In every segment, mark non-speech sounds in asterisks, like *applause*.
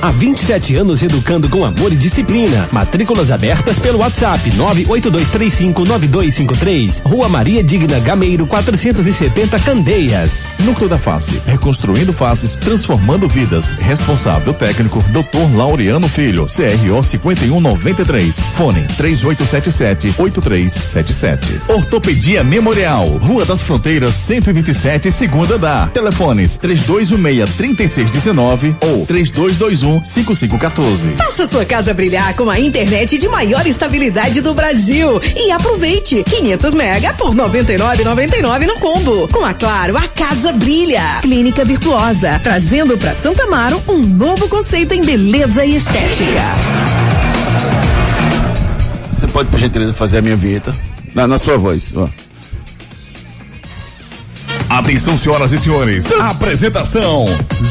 Há 27 anos educando com amor e disciplina. Matrículas abertas pelo WhatsApp 982359253. Rua Maria Digna Gameiro 470 Candeias. Núcleo da Face. Reconstruindo faces, transformando vidas. Responsável técnico Dr. Laureano Filho. CRO 5193. Fone 3877-8377. Ortopedia Memorial. Rua das Fronteiras 127, segunda da. Telefones 3216-3619 ou 32 3221 Faça sua casa brilhar com a internet de maior estabilidade do Brasil e aproveite 500 mega por 99,99 no combo. Com a Claro, a casa brilha. Clínica Virtuosa, trazendo para Santa Amaro um novo conceito em beleza e estética. Você pode, por gentileza, fazer a minha vinheta? Na, na sua voz, ó. Atenção, senhoras e senhores. Apresentação: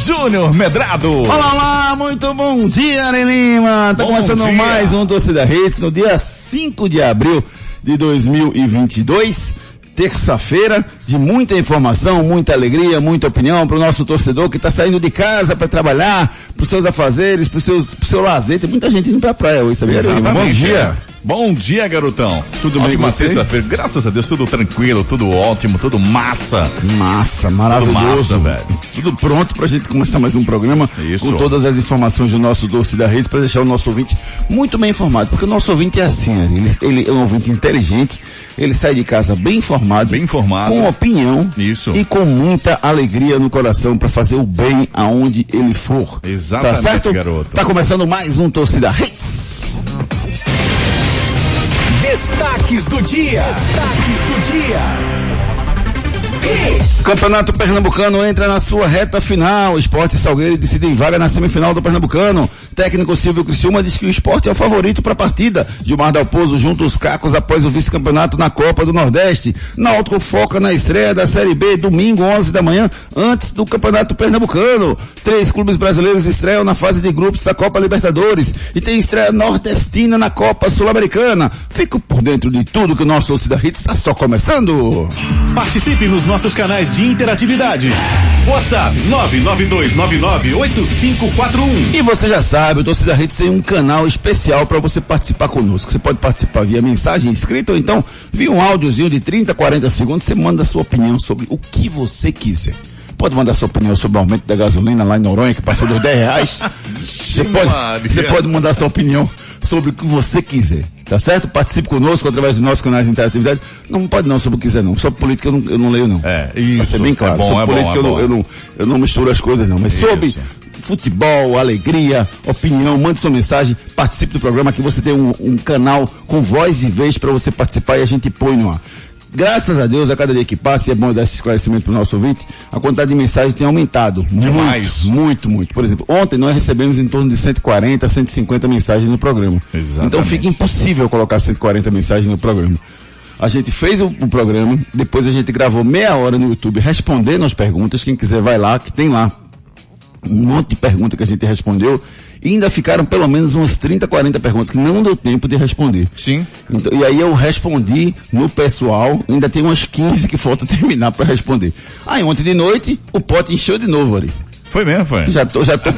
Júnior Medrado. Olá, olá, muito bom dia, Ari Lima. Tá bom começando dia. mais um Torcida Redes no dia 5 de abril de 2022 terça-feira de muita informação, muita alegria, muita opinião para o nosso torcedor que está saindo de casa para trabalhar, para os seus afazeres, para o seu lazer. Tem muita gente indo para a praia hoje, sabia? Bom dia. Bom dia, garotão. Tudo bem com você? sexta-feira. Graças a Deus, tudo tranquilo, tudo ótimo, tudo massa. Massa, maravilhoso. Tudo massa, velho. Tudo pronto pra gente começar mais um programa Isso. com todas as informações do nosso Doce da Rede para deixar o nosso ouvinte muito bem informado. Porque o nosso ouvinte é assim, ele, ele é um ouvinte inteligente, ele sai de casa bem informado. Bem informado. Com opinião. Isso. E com muita alegria no coração para fazer o bem aonde ele for. Exatamente, tá certo? garoto. Tá começando mais um Torcida Redes. Destaques do dia. Destaques do dia. Campeonato Pernambucano entra na sua reta final. Esporte Salgueiro decide em vaga na semifinal do Pernambucano. Técnico Silvio Criciúma diz que o esporte é o favorito para a partida. Gilmar Dalpozo junta os cacos após o vice-campeonato na Copa do Nordeste. Náutico foca na estreia da Série B domingo 11 da manhã, antes do Campeonato Pernambucano. Três clubes brasileiros estreiam na fase de grupos da Copa Libertadores e tem estreia nordestina na Copa Sul-Americana. Fico por dentro de tudo que o nosso Cida Hits está só começando. Participe nos nossos canais de interatividade. WhatsApp 992998541. E você já sabe, o Torcida Rede tem um canal especial para você participar conosco. Você pode participar via mensagem escrita ou então via um áudiozinho de 30, 40 segundos. Você manda sua opinião sobre o que você quiser pode mandar sua opinião sobre o aumento da gasolina lá em Noronha, que passou dos 10 reais. *laughs* você, pode, você pode mandar sua opinião sobre o que você quiser. Tá certo? Participe conosco através dos nossos canais de interatividade. Não pode não sobre o que quiser não. Sobre política eu não, eu não leio não. É, isso. Pra ser bem claro. É bom, sobre é política bom, é eu, não, eu, não, eu não misturo as coisas não. Mas isso. sobre futebol, alegria, opinião, mande sua mensagem, participe do programa. Aqui você tem um, um canal com voz e vez para você participar e a gente põe no ar graças a Deus, a cada dia que passa, e é bom dar esse esclarecimento para o nosso ouvinte, a quantidade de mensagens tem aumentado. Demais. Muito, muito, muito. Por exemplo, ontem nós recebemos em torno de 140, 150 mensagens no programa. Exatamente. Então fica impossível colocar 140 mensagens no programa. A gente fez o, o, programa, depois a gente gravou meia hora no YouTube respondendo as perguntas. Quem quiser vai lá, que tem lá um monte de perguntas que a gente respondeu. E ainda ficaram pelo menos umas 30, 40 perguntas que não deu tempo de responder. Sim. Então, e aí eu respondi no pessoal, ainda tem umas 15 que falta *laughs* terminar para responder. Aí ontem de noite, o pote encheu de novo ali. Foi mesmo, foi? Já tô, já tô.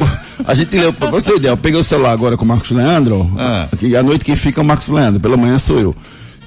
A gente leu, pra você ideia, eu peguei o celular agora com o Marcos Leandro. Ah. Que a noite que fica é o Marcos Leandro, pela manhã sou eu.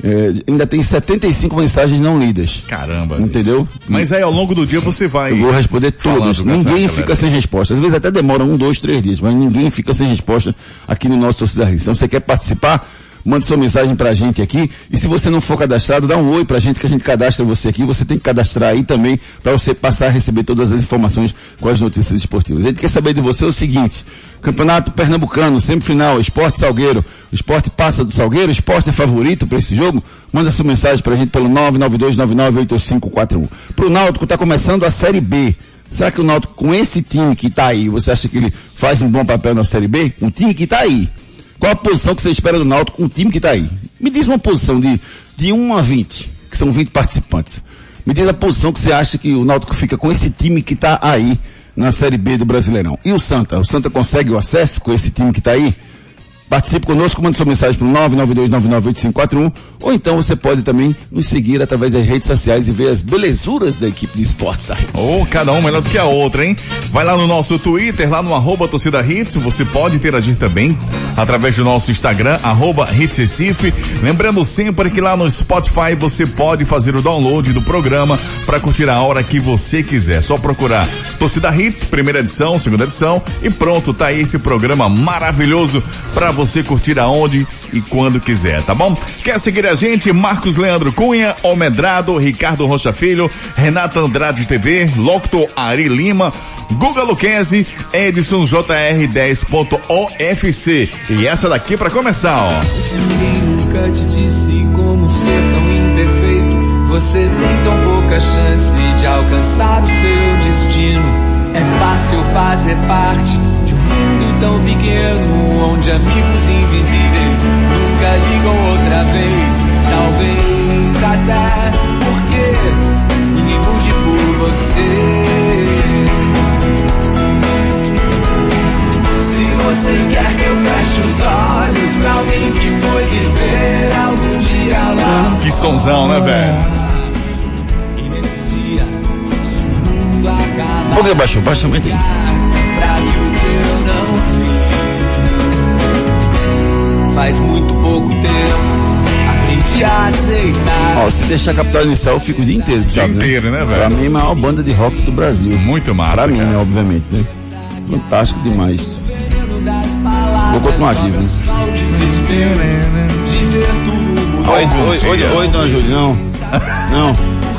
É, ainda tem 75 mensagens não lidas. Caramba. Entendeu? Mas aí ao longo do dia você vai. Eu vou responder todas. Ninguém fica sem resposta. Às vezes até demora um, dois, três dias, mas ninguém fica sem resposta aqui no nosso Sociedade. Então você quer participar? Mande sua mensagem pra gente aqui. E se você não for cadastrado, dá um oi pra gente que a gente cadastra você aqui. Você tem que cadastrar aí também para você passar a receber todas as informações com as notícias esportivas. A gente quer saber de você o seguinte. Campeonato Pernambucano, semifinal, Esporte Salgueiro. O esporte passa do Salgueiro, o esporte é favorito para esse jogo? Manda sua mensagem pra gente pelo 992998541. Pro Náutico tá começando a Série B. Será que o Náutico com esse time que tá aí, você acha que ele faz um bom papel na Série B? Um time que tá aí. Qual a posição que você espera do Náutico com o time que está aí? Me diz uma posição de, de 1 a 20, que são 20 participantes. Me diz a posição que você acha que o Náutico fica com esse time que está aí na Série B do Brasileirão. E o Santa? O Santa consegue o acesso com esse time que está aí? Participe conosco, mande sua mensagem para o 992998541 ou então você pode também nos seguir através das redes sociais e ver as belezuras da equipe de esportes Ou oh, cada um melhor do que a outra, hein? Vai lá no nosso Twitter, lá no arroba torcida hits, você pode interagir também através do nosso Instagram, arroba hits Recife. Lembrando sempre que lá no Spotify você pode fazer o download do programa para curtir a hora que você quiser. Só procurar Torcida Hits, primeira edição, segunda edição e pronto, tá aí esse programa maravilhoso para você curtir aonde e quando quiser, tá bom? Quer seguir a gente? Marcos Leandro Cunha, Almedrado, Ricardo Rocha Filho, Renata Andrade TV, Locto Ari Lima, Guga Luquezzi, Edson JR10.ofc. E essa daqui para começar, ó. Ninguém nunca te disse como ser tão imperfeito. Você tem tão pouca chance de alcançar o seu destino. É fácil fazer parte mundo tão pequeno onde amigos invisíveis nunca ligam outra vez. Talvez até porque ninguém mude por você. Se você quer que eu feche os olhos pra alguém que foi viver algum dia lá. Que sonzão, né, velho? Um pouquinho baixo, baixa muito Faz muito pouco tempo aprendi a aceitar. Ó, se deixar capital inicial, eu fico o dia inteiro, dia sabe? Dia inteiro, né, velho? Pra mim, a maior banda de rock do Brasil. Muito massa. Pra mim, cara. né, obviamente, né? Fantástico demais. Vou continuar aqui, viu? Oi, oi, oi, oi, dona Júlia, não. Não.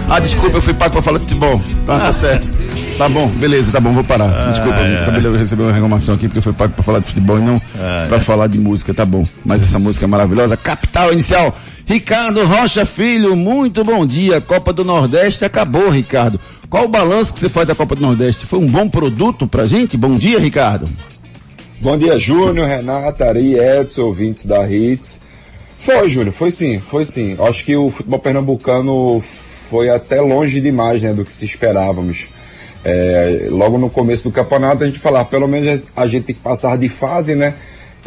Ah, desculpa, eu fui pago pra falar de futebol. Tá, tá certo. Tá bom, beleza, tá bom, vou parar. Desculpa, ah, acabei de receber uma reclamação aqui porque eu fui pago pra falar de futebol e não ah, pra é. falar de música, tá bom. Mas essa música é maravilhosa. Capital Inicial, Ricardo Rocha Filho, muito bom dia. Copa do Nordeste acabou, Ricardo. Qual o balanço que você faz da Copa do Nordeste? Foi um bom produto pra gente? Bom dia, Ricardo. Bom dia, Júnior, Renata, Ari, Edson, ouvintes da Hits. Foi, Júnior, foi sim, foi sim. Acho que o futebol pernambucano foi até longe demais, né, do que se esperávamos. É, logo no começo do campeonato a gente falava, pelo menos a gente tem que passar de fase, né?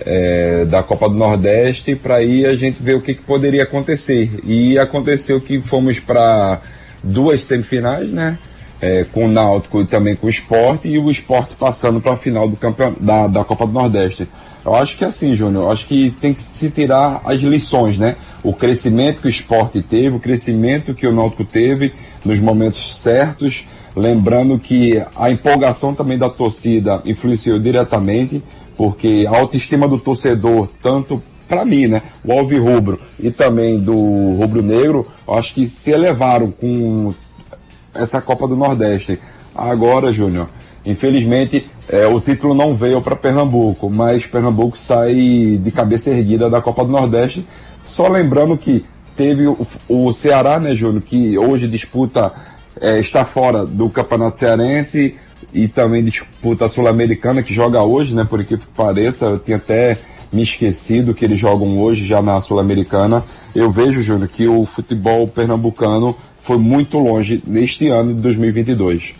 É, da Copa do Nordeste para aí a gente ver o que, que, poderia acontecer. E aconteceu que fomos para duas semifinais, né? É, com o Náutico e também com o Esporte, e o Esporte passando para a final do campeon... da, da Copa do Nordeste. Eu acho que é assim, Júnior, acho que tem que se tirar as lições, né? O crescimento que o esporte teve, o crescimento que o Náutico teve nos momentos certos, Lembrando que a empolgação também da torcida influenciou diretamente, porque a autoestima do torcedor, tanto para mim, né, o Alvirrubro e também do Rubro Negro, acho que se elevaram com essa Copa do Nordeste. Agora, Júnior, infelizmente é, o título não veio para Pernambuco, mas Pernambuco sai de cabeça erguida da Copa do Nordeste. Só lembrando que teve o, o Ceará, né, Júnior, que hoje disputa é, está fora do Campeonato Cearense e também disputa Sul-Americana, que joga hoje, né? Por que pareça, eu tinha até me esquecido que eles jogam hoje já na Sul-Americana. Eu vejo, Júnior, que o futebol pernambucano foi muito longe neste ano de 2022.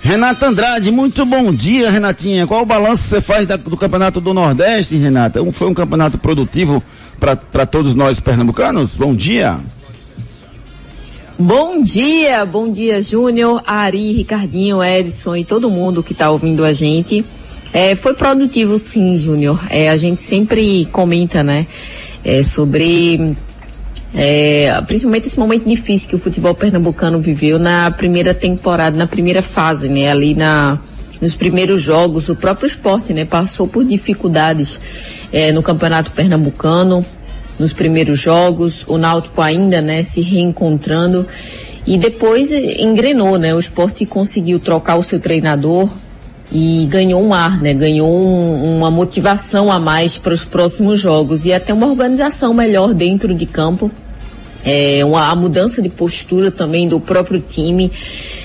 Renata Andrade, muito bom dia, Renatinha. Qual o balanço você faz da, do Campeonato do Nordeste, Renata? foi um campeonato produtivo para todos nós pernambucanos? Bom dia. Bom dia, bom dia Júnior, Ari, Ricardinho, Edson e todo mundo que está ouvindo a gente. É, foi produtivo sim, Júnior. É, a gente sempre comenta, né, é, sobre é, principalmente esse momento difícil que o futebol pernambucano viveu na primeira temporada, na primeira fase, né, ali na nos primeiros jogos, o próprio esporte, né, passou por dificuldades é, no campeonato pernambucano, nos primeiros jogos, o Náutico ainda, né, se reencontrando e depois engrenou, né? O esporte conseguiu trocar o seu treinador e ganhou um ar, né? Ganhou um, uma motivação a mais para os próximos jogos e até uma organização melhor dentro de campo. É, uma, a mudança de postura também do próprio time.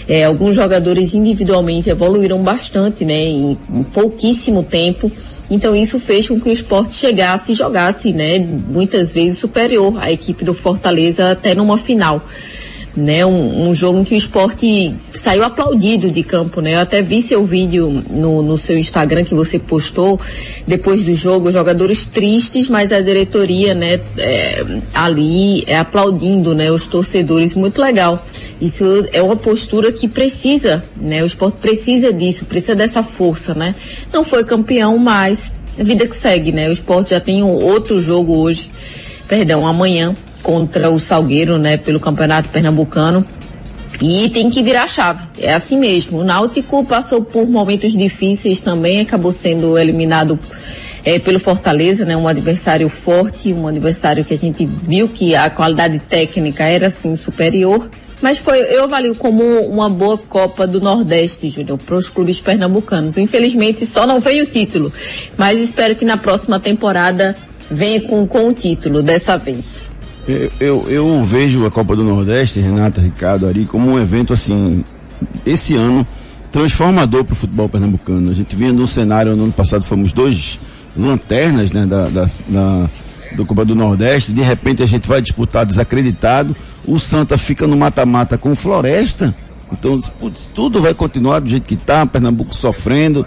É, alguns jogadores individualmente evoluíram bastante, né? Em, em pouquíssimo tempo. Então isso fez com que o esporte chegasse e jogasse, né, muitas vezes superior à equipe do Fortaleza até numa final. Né? Um, um, jogo em que o esporte saiu aplaudido de campo, né? Eu até vi seu vídeo no, no seu Instagram que você postou depois do jogo, jogadores tristes, mas a diretoria, né, é, ali é, aplaudindo, né, os torcedores, muito legal. Isso é uma postura que precisa, né? O esporte precisa disso, precisa dessa força, né? Não foi campeão, mas vida que segue, né? O esporte já tem um outro jogo hoje, perdão, amanhã contra o Salgueiro, né, pelo Campeonato Pernambucano. E tem que virar chave. É assim mesmo. O Náutico passou por momentos difíceis também, acabou sendo eliminado é, pelo Fortaleza, né? Um adversário forte, um adversário que a gente viu que a qualidade técnica era sim superior. Mas foi, eu avalio como uma boa Copa do Nordeste, Júnior, para os clubes pernambucanos. Infelizmente só não veio o título, mas espero que na próxima temporada venha com, com o título dessa vez. Eu, eu, eu, vejo a Copa do Nordeste, Renata, Ricardo, Ari, como um evento assim, esse ano, transformador para o futebol pernambucano. A gente vinha num cenário, no ano passado fomos dois lanternas, né, da, da, da do Copa do Nordeste, de repente a gente vai disputar desacreditado, o Santa fica no mata-mata com Floresta, então putz, tudo vai continuar do jeito que está, Pernambuco sofrendo,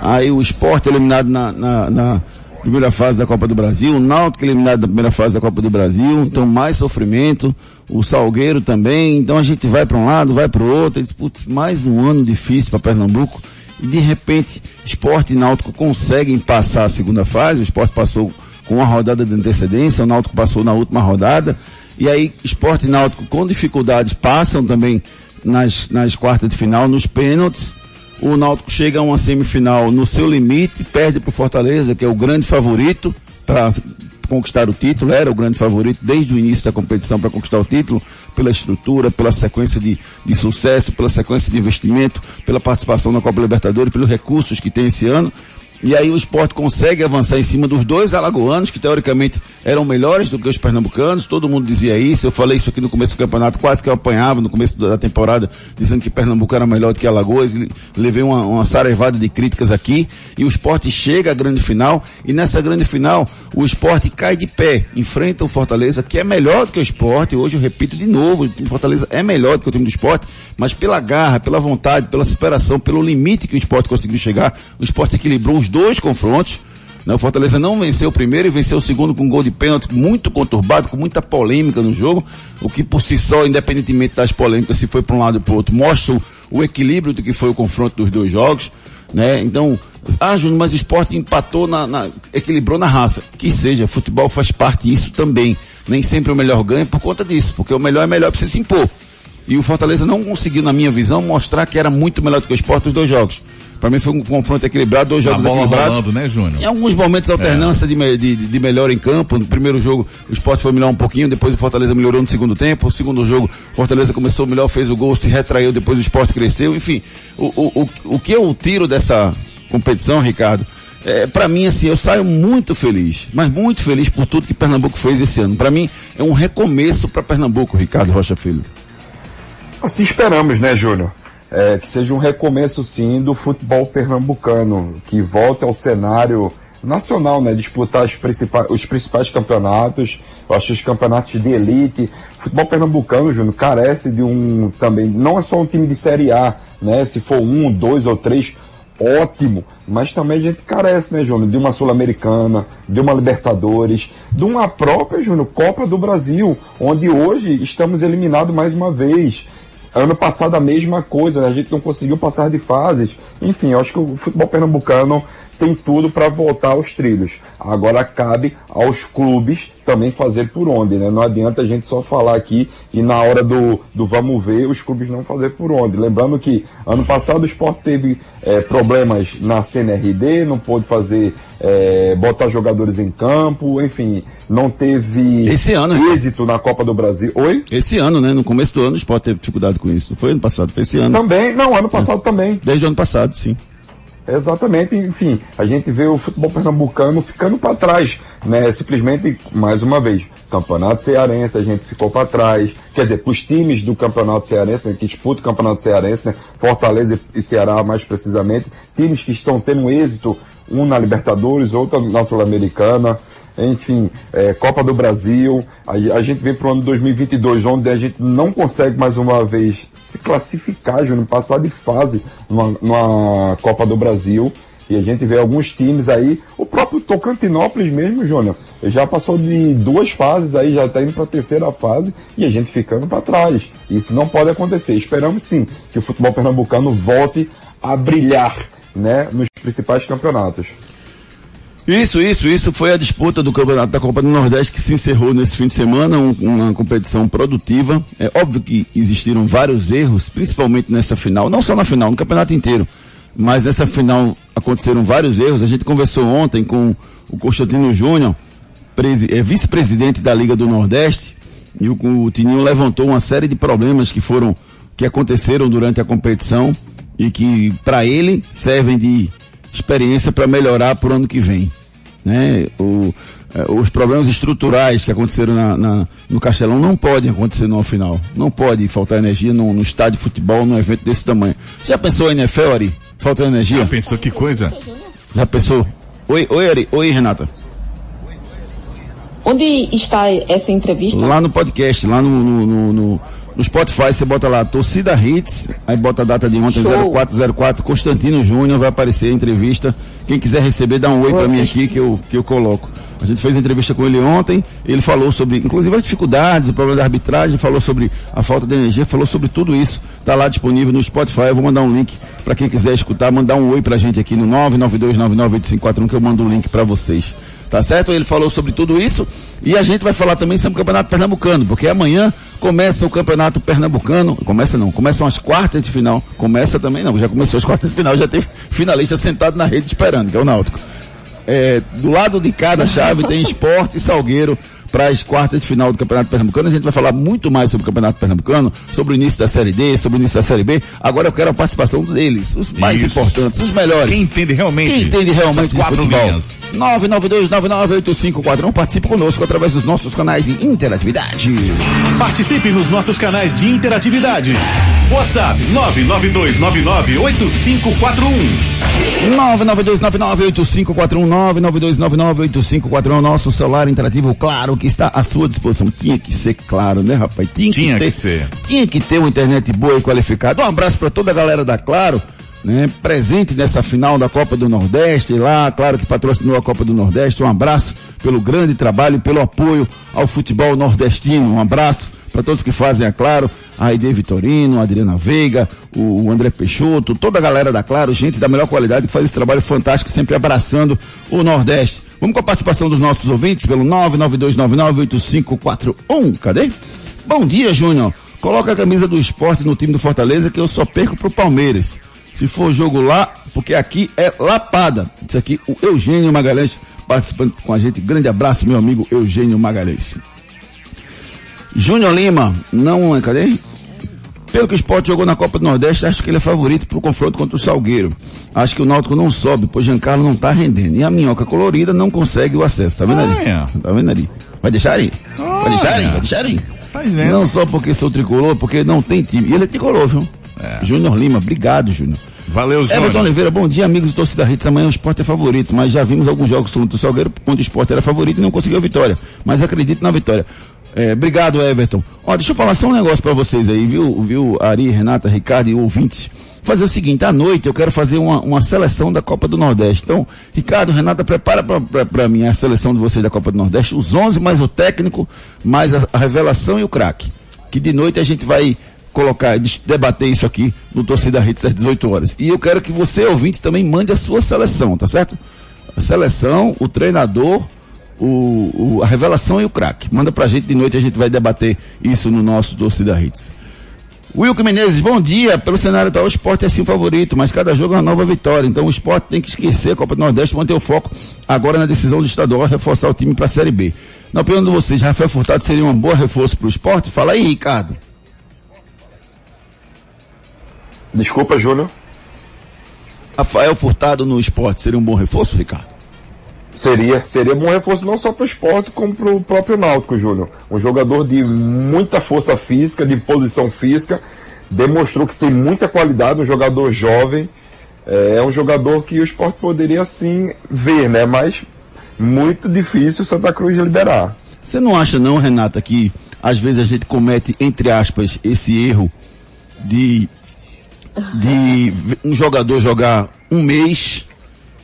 aí o esporte eliminado na, na, na primeira fase da Copa do Brasil, o Náutico eliminado na primeira fase da Copa do Brasil, então mais sofrimento, o Salgueiro também, então a gente vai para um lado, vai para o outro, e diz, putz, mais um ano difícil para Pernambuco, e de repente Esporte e Náutico conseguem passar a segunda fase, o Esporte passou com uma rodada de antecedência, o Náutico passou na última rodada, e aí Esporte e Náutico com dificuldades passam também nas, nas quartas de final, nos pênaltis, o Náutico chega a uma semifinal no seu limite, perde para o Fortaleza, que é o grande favorito para conquistar o título, era o grande favorito desde o início da competição para conquistar o título, pela estrutura, pela sequência de, de sucesso, pela sequência de investimento, pela participação na Copa Libertadores, pelos recursos que tem esse ano. E aí o esporte consegue avançar em cima dos dois alagoanos, que teoricamente eram melhores do que os pernambucanos, todo mundo dizia isso, eu falei isso aqui no começo do campeonato, quase que eu apanhava no começo da temporada, dizendo que Pernambuco era melhor do que Alagoas, levei uma, uma sarevada de críticas aqui, e o esporte chega à grande final, e nessa grande final, o esporte cai de pé, enfrenta o Fortaleza, que é melhor do que o esporte, hoje eu repito de novo, o Fortaleza é melhor do que o time do esporte, mas pela garra, pela vontade, pela superação, pelo limite que o esporte conseguiu chegar, o esporte equilibrou os dois confrontos. Né? O Fortaleza não venceu o primeiro e venceu o segundo com um gol de pênalti muito conturbado, com muita polêmica no jogo, o que por si só, independentemente das polêmicas, se foi para um lado ou para o outro, mostra o, equilíbrio do que foi o confronto dos dois jogos. Né? Então, ah, Júnior, mas o esporte empatou na, na, equilibrou na raça. Que seja, futebol faz parte disso também. Nem sempre o melhor ganha por conta disso, porque o melhor é melhor para você se impor. E o Fortaleza não conseguiu, na minha visão, mostrar que era muito melhor do que o esporte nos dois jogos. Para mim foi um confronto equilibrado, dois jogos bola equilibrados. Rolando, né, Júnior? Em alguns momentos alternância é. de, de, de, melhor em campo. No primeiro jogo o Sport foi melhor um pouquinho, depois o Fortaleza melhorou no segundo tempo. O segundo jogo, o Fortaleza começou melhor, fez o gol, se retraiu, depois o Sport cresceu. Enfim, o, o, o, o que eu tiro dessa competição, Ricardo, é, para mim, assim, eu saio muito feliz, mas muito feliz por tudo que Pernambuco fez esse ano. Para mim, é um recomeço para Pernambuco, Ricardo Rocha Filho. Assim esperamos, né, Júnior? É, que seja um recomeço, sim, do futebol pernambucano, que volte ao cenário nacional, né? Disputar os principais, os principais campeonatos, eu acho os campeonatos de elite. O futebol pernambucano, Júnior, carece de um também, não é só um time de Série A, né? Se for um, dois ou três, ótimo, mas também a gente carece, né, Júnior, de uma Sul-Americana, de uma Libertadores, de uma própria, Júnior, Copa do Brasil, onde hoje estamos eliminados mais uma vez. Ano passado a mesma coisa, a gente não conseguiu passar de fases. Enfim, eu acho que o futebol pernambucano tem tudo para voltar aos trilhos. Agora cabe aos clubes também fazer por onde, né? Não adianta a gente só falar aqui e na hora do, do vamos ver os clubes não fazer por onde. Lembrando que ano passado o esporte teve é, problemas na CNRD, não pôde fazer, é, botar jogadores em campo, enfim, não teve Esse ano, êxito na Copa do Brasil. Oi? Esse ano, né? No começo do ano o esporte teve dificuldade com isso. Foi ano passado, foi esse ano. Também, não, ano passado é. também. Desde o ano passado, sim. Exatamente, enfim, a gente vê o futebol pernambucano ficando para trás, né? Simplesmente, mais uma vez, campeonato cearense, a gente ficou para trás. Quer dizer, os times do campeonato cearense, né, que disputam o campeonato cearense, né? Fortaleza e Ceará mais precisamente, times que estão tendo êxito, um na Libertadores, outro na Sul-Americana. Enfim, é, Copa do Brasil. A, a gente vem para o ano 2022, onde a gente não consegue mais uma vez se classificar, Júnior, passar de fase numa, numa Copa do Brasil. E a gente vê alguns times aí, o próprio Tocantinópolis mesmo, Júnior, já passou de duas fases aí, já está indo para a terceira fase e a gente ficando para trás. Isso não pode acontecer. Esperamos sim que o futebol pernambucano volte a brilhar, né, nos principais campeonatos. Isso, isso, isso foi a disputa do campeonato da Copa do Nordeste que se encerrou nesse fim de semana, um, uma competição produtiva. É óbvio que existiram vários erros, principalmente nessa final, não só na final, no campeonato inteiro. Mas nessa final aconteceram vários erros. A gente conversou ontem com o Constantino Júnior, é, vice-presidente da Liga do Nordeste, e o, o Tininho levantou uma série de problemas que foram, que aconteceram durante a competição e que para ele servem de experiência para melhorar para o ano que vem. Né? O, é, os problemas estruturais que aconteceram na, na, no Castelão não podem acontecer no final. Não pode faltar energia no, no estádio de futebol, num evento desse tamanho. Você já pensou em NFL, Ari? Falta energia? Já pensou que coisa? Já pensou? Oi, oi, Ari. Oi, Renata. Onde está essa entrevista? Lá no podcast, lá no, no, no no Spotify você bota lá Torcida Hits, aí bota a data de ontem, Show. 0404, Constantino Júnior, vai aparecer a entrevista. Quem quiser receber, dá um oi para mim aqui que eu, que eu coloco. A gente fez a entrevista com ele ontem, ele falou sobre, inclusive as dificuldades, o problema da arbitragem, falou sobre a falta de energia, falou sobre tudo isso. Tá lá disponível no Spotify, eu vou mandar um link para quem quiser escutar, mandar um oi pra gente aqui no 992998541 que eu mando o um link para vocês. Tá certo? Ele falou sobre tudo isso e a gente vai falar também sobre o Campeonato Pernambucano, porque amanhã começa o Campeonato Pernambucano, começa não, começam as quartas de final, começa também não, já começou as quartas de final, já teve finalista sentado na rede esperando, que é o Náutico. É, do lado de cada chave tem esporte e salgueiro para as quartas de final do Campeonato Pernambucano. A gente vai falar muito mais sobre o Campeonato Pernambucano, sobre o início da Série D, sobre o início da Série B. Agora eu quero a participação deles, os mais Isso. importantes, os melhores. Quem entende realmente? Quem entende realmente as quatro futebol. linhas. 992998541. Participe conosco através dos nossos canais de interatividade. Participe nos nossos canais de interatividade. WhatsApp 992998541. 992998541. Nosso celular interativo, claro, que está à sua disposição. Tinha que ser claro, né, rapaz? Tinha, tinha que, ter, que ser. Tinha que ter uma internet boa e qualificada. Um abraço para toda a galera da Claro, né? Presente nessa final da Copa do Nordeste, lá, claro que patrocinou a Copa do Nordeste. Um abraço pelo grande trabalho e pelo apoio ao futebol nordestino. Um abraço para todos que fazem a Claro, a Aide Vitorino, a Adriana Veiga, o, o, André Peixoto, toda a galera da Claro, gente da melhor qualidade que faz esse trabalho fantástico, sempre abraçando o Nordeste. Vamos com a participação dos nossos ouvintes pelo 992998541. Cadê? Bom dia, Júnior. Coloca a camisa do esporte no time do Fortaleza que eu só perco pro Palmeiras. Se for jogo lá, porque aqui é lapada. Isso aqui, o Eugênio Magalhães participando com a gente. Grande abraço, meu amigo Eugênio Magalhães. Júnior Lima, não, cadê? Pelo que o esporte jogou na Copa do Nordeste, acho que ele é favorito para o confronto contra o Salgueiro. Acho que o Náutico não sobe, pois Giancarlo não está rendendo. E a minhoca colorida não consegue o acesso. Tá vendo ali? É. Tá vendo ali? Vai deixar aí? Vai deixar aí? Vai deixar aí? Tá não só porque sou tricolor, porque não tem time. E ele é tricolor, viu? É. Júnior Lima, obrigado, Júnior. Valeu, Júnior. Everton Oliveira, bom dia, amigos do Torcida Hits. Amanhã o esporte é favorito, mas já vimos alguns jogos contra o Salgueiro, onde o esporte era favorito e não conseguiu vitória. Mas acredito na vitória. É, obrigado, Everton. Ó, deixa eu falar só um negócio para vocês aí, viu, viu, Ari, Renata, Ricardo e ouvintes. Fazer o seguinte, à noite eu quero fazer uma, uma seleção da Copa do Nordeste. Então, Ricardo, Renata, prepara para mim a seleção de vocês da Copa do Nordeste, os 11 mais o técnico, mais a, a revelação e o craque. Que de noite a gente vai colocar, debater isso aqui no Torcida Rede às 18 horas. E eu quero que você, ouvinte, também mande a sua seleção, tá certo? A seleção, o treinador, o, o, a revelação e o craque. Manda pra gente de noite, a gente vai debater isso no nosso Torcida Hits. Wilco Menezes, bom dia. Pelo cenário atual, o esporte é sim o favorito, mas cada jogo é uma nova vitória. Então o esporte tem que esquecer a Copa do Nordeste, manter o foco agora na decisão do estadual, reforçar o time para a Série B. Na opinião de vocês, Rafael Furtado seria um bom reforço para o esporte? Fala aí, Ricardo. Desculpa, Júnior. Rafael Furtado no esporte seria um bom reforço, Ricardo? Seria, seria um bom reforço não só para o esporte, como para o próprio Náutico, Júnior. Um jogador de muita força física, de posição física, demonstrou que tem muita qualidade, um jogador jovem, é, é um jogador que o esporte poderia sim ver, né? Mas muito difícil Santa Cruz liberar. Você não acha não, Renata, que às vezes a gente comete, entre aspas, esse erro de, de um jogador jogar um mês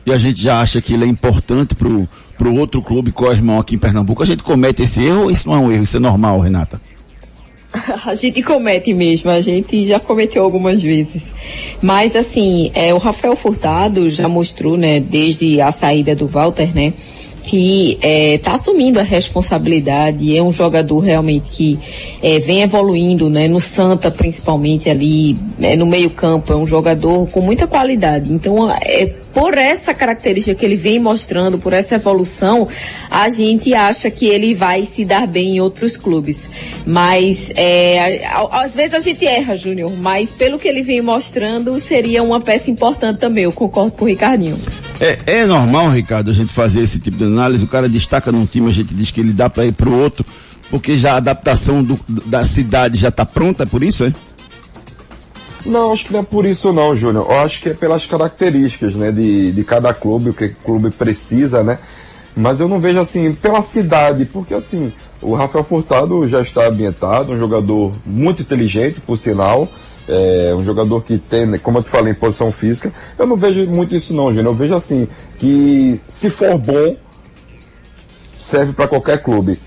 e a gente já acha que ele é importante pro, pro outro clube co-irmão aqui em Pernambuco. A gente comete esse erro isso não é um erro? Isso é normal, Renata? *laughs* A gente comete mesmo, a gente já cometeu algumas vezes. Mas assim, é, o Rafael Furtado já mostrou, né, desde a saída do Walter, né, que está é, tá assumindo a responsabilidade, é um jogador realmente que é, vem evoluindo, né, no Santa principalmente ali, é, no meio campo, é um jogador com muita qualidade. Então, é, por essa característica que ele vem mostrando, por essa evolução, a gente acha que ele vai se dar bem em outros clubes. Mas, é, às vezes a gente erra, Júnior, mas pelo que ele vem mostrando, seria uma peça importante também, eu concordo com o Ricardinho. É, é normal, Ricardo, a gente fazer esse tipo de análise, o cara destaca num time, a gente diz que ele dá para ir para o outro, porque já a adaptação do, da cidade já está pronta, é por isso, é? Não, acho que não é por isso não, Júnior. Eu acho que é pelas características, né, de, de cada clube, o que o clube precisa, né? Mas eu não vejo assim, pela cidade, porque assim, o Rafael Furtado já está ambientado, um jogador muito inteligente, por sinal, é, um jogador que tem, né, como eu te falei, em posição física. Eu não vejo muito isso não, Júnior. Eu vejo assim, que se for bom, serve para qualquer clube.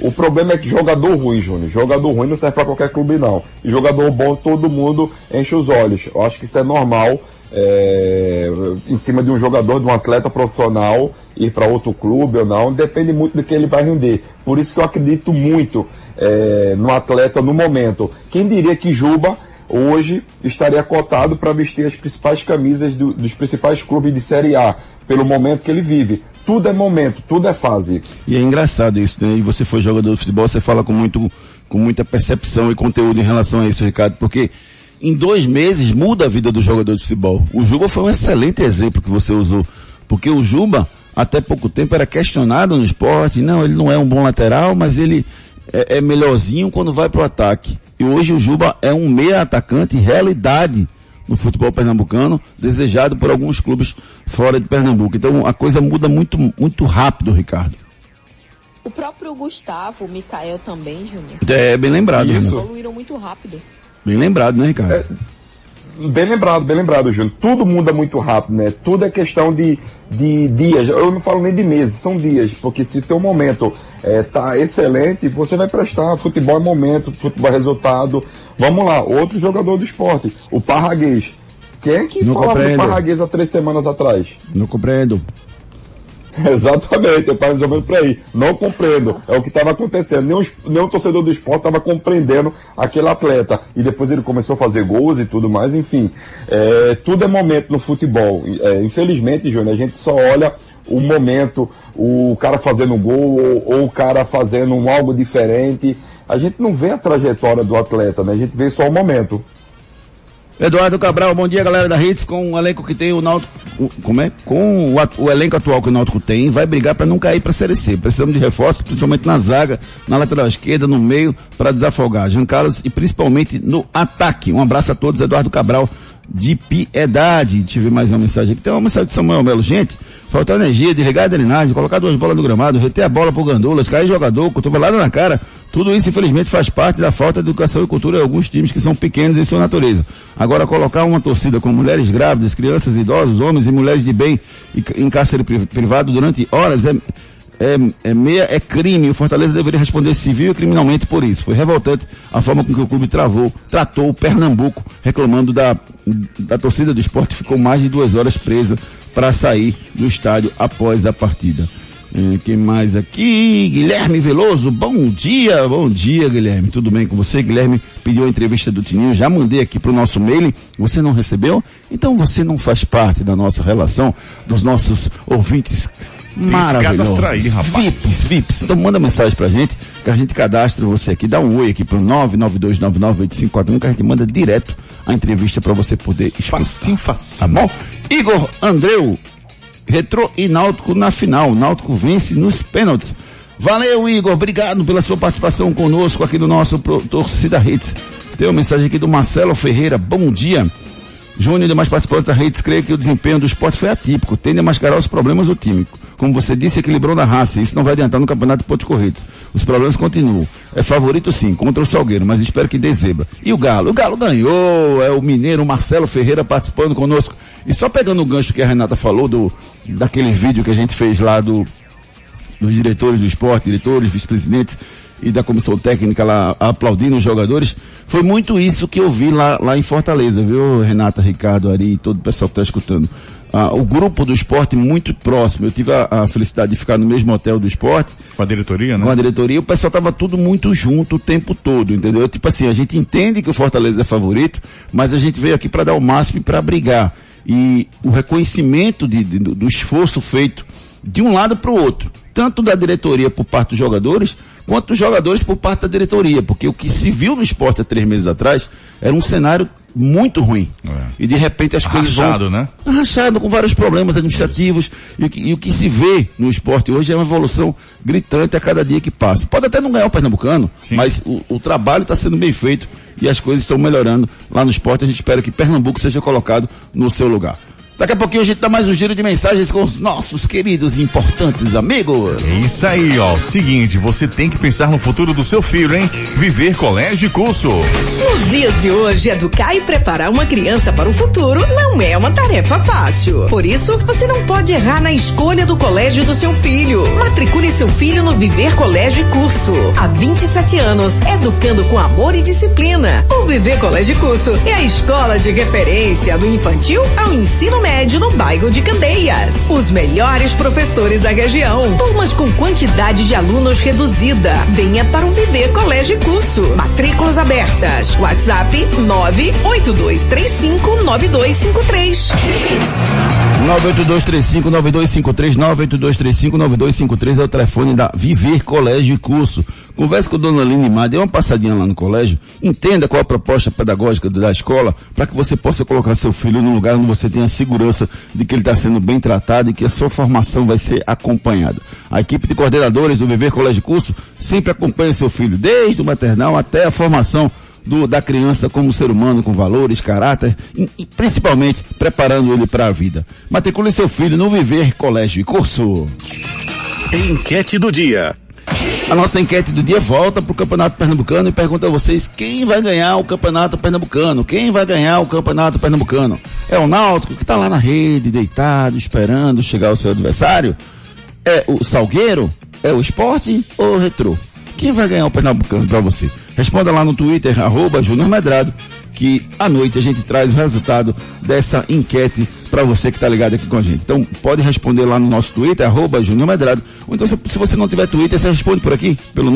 O problema é que jogador ruim, Júnior. Jogador ruim não serve para qualquer clube, não. E jogador bom, todo mundo enche os olhos. Eu acho que isso é normal. É, em cima de um jogador, de um atleta profissional, ir para outro clube ou não, depende muito do que ele vai render. Por isso que eu acredito muito é, no atleta no momento. Quem diria que Juba hoje estaria cotado para vestir as principais camisas do, dos principais clubes de Série A, pelo momento que ele vive. Tudo é momento, tudo é fase. E é engraçado isso, né? E você foi jogador de futebol, você fala com, muito, com muita percepção e conteúdo em relação a isso, Ricardo, porque em dois meses muda a vida do jogador de futebol. O Juba foi um excelente exemplo que você usou, porque o Juba, até pouco tempo, era questionado no esporte, não, ele não é um bom lateral, mas ele é, é melhorzinho quando vai para o ataque. E hoje o Juba é um meia atacante realidade no futebol pernambucano, desejado por alguns clubes fora de Pernambuco. Então a coisa muda muito, muito rápido, Ricardo. O próprio Gustavo, o Mikael também, Júnior. É, bem lembrado. Isso. Evoluíram muito rápido. Bem lembrado, né, Ricardo? É, Bem lembrado, bem lembrado, Júnior. Tudo muda muito rápido, né? Tudo é questão de, de dias. Eu não falo nem de meses, são dias. Porque se teu momento é, tá excelente, você vai prestar. Futebol é momento, futebol é resultado. Vamos lá, outro jogador do esporte, o Parraguês. Quem é que não falava compreendo. do Parraguês há três semanas atrás? Não compreendo. *laughs* Exatamente, eu estava mais ou menos por aí. Não compreendo. É o que estava acontecendo. Nem o torcedor do esporte estava compreendendo aquele atleta. E depois ele começou a fazer gols e tudo mais, enfim. É, tudo é momento no futebol. É, infelizmente, Júnior, a gente só olha o momento, o cara fazendo gol ou, ou o cara fazendo algo diferente. A gente não vê a trajetória do atleta, né? A gente vê só o momento. Eduardo Cabral, bom dia galera da Hits, com o elenco que tem o Náutico, como é? Com o, o, elenco atual que o Náutico tem, vai brigar para não cair para a Série C. Precisamos de reforços, principalmente na zaga, na lateral esquerda, no meio, para desafogar. Jean Carlos e principalmente no ataque. Um abraço a todos, Eduardo Cabral de piedade. Tive mais uma mensagem aqui. Tem uma mensagem de Samuel Melo. Gente, falta energia, desligar a drenagem, colocar duas bolas no gramado, reter a bola pro Gandulas, cair jogador, cotovelada na cara. Tudo isso, infelizmente, faz parte da falta de educação e cultura de alguns times que são pequenos em sua natureza. Agora, colocar uma torcida com mulheres grávidas, crianças, idosos, homens e mulheres de bem em cárcere privado durante horas é, é, é, meia é crime. O Fortaleza deveria responder civil e criminalmente por isso. Foi revoltante a forma com que o clube travou, tratou o Pernambuco, reclamando da, da torcida do esporte, ficou mais de duas horas presa para sair do estádio após a partida. É, quem mais aqui? Guilherme Veloso, bom dia, bom dia Guilherme, tudo bem com você? Guilherme pediu a entrevista do Tininho, já mandei aqui para o nosso mail, você não recebeu? Então você não faz parte da nossa relação, dos nossos ouvintes Maravilhoso. Aí, rapaz. VIPs, VIPs. Então manda mensagem pra gente, que a gente cadastra você aqui, dá um oi aqui pro 992998541, que a gente manda direto a entrevista para você poder escutar. Facinho, facinho. Tá bom? Igor Andreu, Retro e Náutico na final. Náutico vence nos pênaltis. Valeu, Igor. Obrigado pela sua participação conosco aqui no nosso Torcida Hits. Tem uma mensagem aqui do Marcelo Ferreira. Bom dia. Júnior e demais participantes da rede creem que o desempenho do esporte foi atípico, tende a mascarar os problemas do time. Como você disse, equilibrou na raça, isso não vai adiantar no campeonato de pontos corridos. Os problemas continuam. É favorito sim, contra o Salgueiro, mas espero que dê zebra. E o Galo? O Galo ganhou, é o mineiro Marcelo Ferreira participando conosco. E só pegando o gancho que a Renata falou do, daquele vídeo que a gente fez lá do, dos diretores do esporte, diretores, vice-presidentes, e da comissão técnica lá aplaudindo os jogadores, foi muito isso que eu vi lá, lá em Fortaleza, viu, Renata, Ricardo, Ari e todo o pessoal que está escutando. Ah, o grupo do esporte muito próximo. Eu tive a, a, felicidade de ficar no mesmo hotel do esporte. Com a diretoria, né? Com a diretoria, o pessoal tava tudo muito junto o tempo todo, entendeu? Tipo assim, a gente entende que o Fortaleza é favorito, mas a gente veio aqui para dar o máximo e para brigar. E o reconhecimento de, de, do esforço feito de um lado para o outro, tanto da diretoria por parte dos jogadores, quanto dos jogadores por parte da diretoria, porque o que se viu no esporte há três meses atrás era um cenário muito ruim. É. E de repente as coisas Rachado, vão... né? Rachado, com vários problemas administrativos. E o, que, e o, que, se vê no esporte hoje é uma evolução gritante a cada dia que passa. Pode até não ganhar o Pernambucano, Sim. mas o, o trabalho está sendo bem feito e as coisas estão melhorando lá no esporte. A gente espera que Pernambuco seja colocado no seu lugar. Daqui a pouquinho a gente dá mais um giro de mensagens com os nossos queridos e importantes amigos. É isso aí, ó. Seguinte, você tem que pensar no futuro do seu filho, hein? Viver colégio e curso. Nos dias de hoje, educar e preparar uma criança para o futuro não é uma tarefa fácil. Por isso, você não pode errar na escolha do colégio do seu filho. Matricule seu filho no Viver Colégio e Curso. Há 27 anos, educando com amor e disciplina. O Viver Colégio e Curso é a escola de referência do infantil ao ensino médio no bairro de Candeias. Os melhores professores da região. Turmas com quantidade de alunos reduzida. Venha para o Viver Colégio e Curso. Matrículas abertas. WhatsApp 982359253. 982359253, 982359253 é o telefone da Viver Colégio e Curso. Converse com a dona Aline Mar, dê uma passadinha lá no colégio, entenda qual a proposta pedagógica da escola, para que você possa colocar seu filho num lugar onde você tenha segurança de que ele está sendo bem tratado e que a sua formação vai ser acompanhada. A equipe de coordenadores do Viver Colégio e Curso sempre acompanha seu filho, desde o maternal até a formação do, da criança como ser humano, com valores, caráter e, e principalmente preparando ele para a vida. Matricule seu filho no Viver Colégio e Curso. Enquete do dia. A nossa enquete do dia volta para o Campeonato Pernambucano e pergunta a vocês quem vai ganhar o Campeonato Pernambucano? Quem vai ganhar o Campeonato Pernambucano? É o Náutico que está lá na rede, deitado, esperando chegar o seu adversário? É o Salgueiro? É o Esporte ou o Retrô? Quem vai ganhar o Pernambucano para você? Responda lá no Twitter, arroba Júnior Medrado, que à noite a gente traz o resultado dessa enquete para você que está ligado aqui com a gente. Então pode responder lá no nosso Twitter, arroba Júnior Medrado. Ou então se, você não tiver Twitter, você responde por aqui, pelo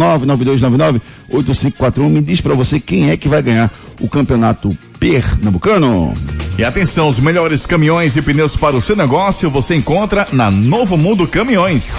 99299-8541. Me diz para você quem é que vai ganhar o campeonato pernambucano. E atenção, os melhores caminhões e pneus para o seu negócio você encontra na Novo Mundo Caminhões.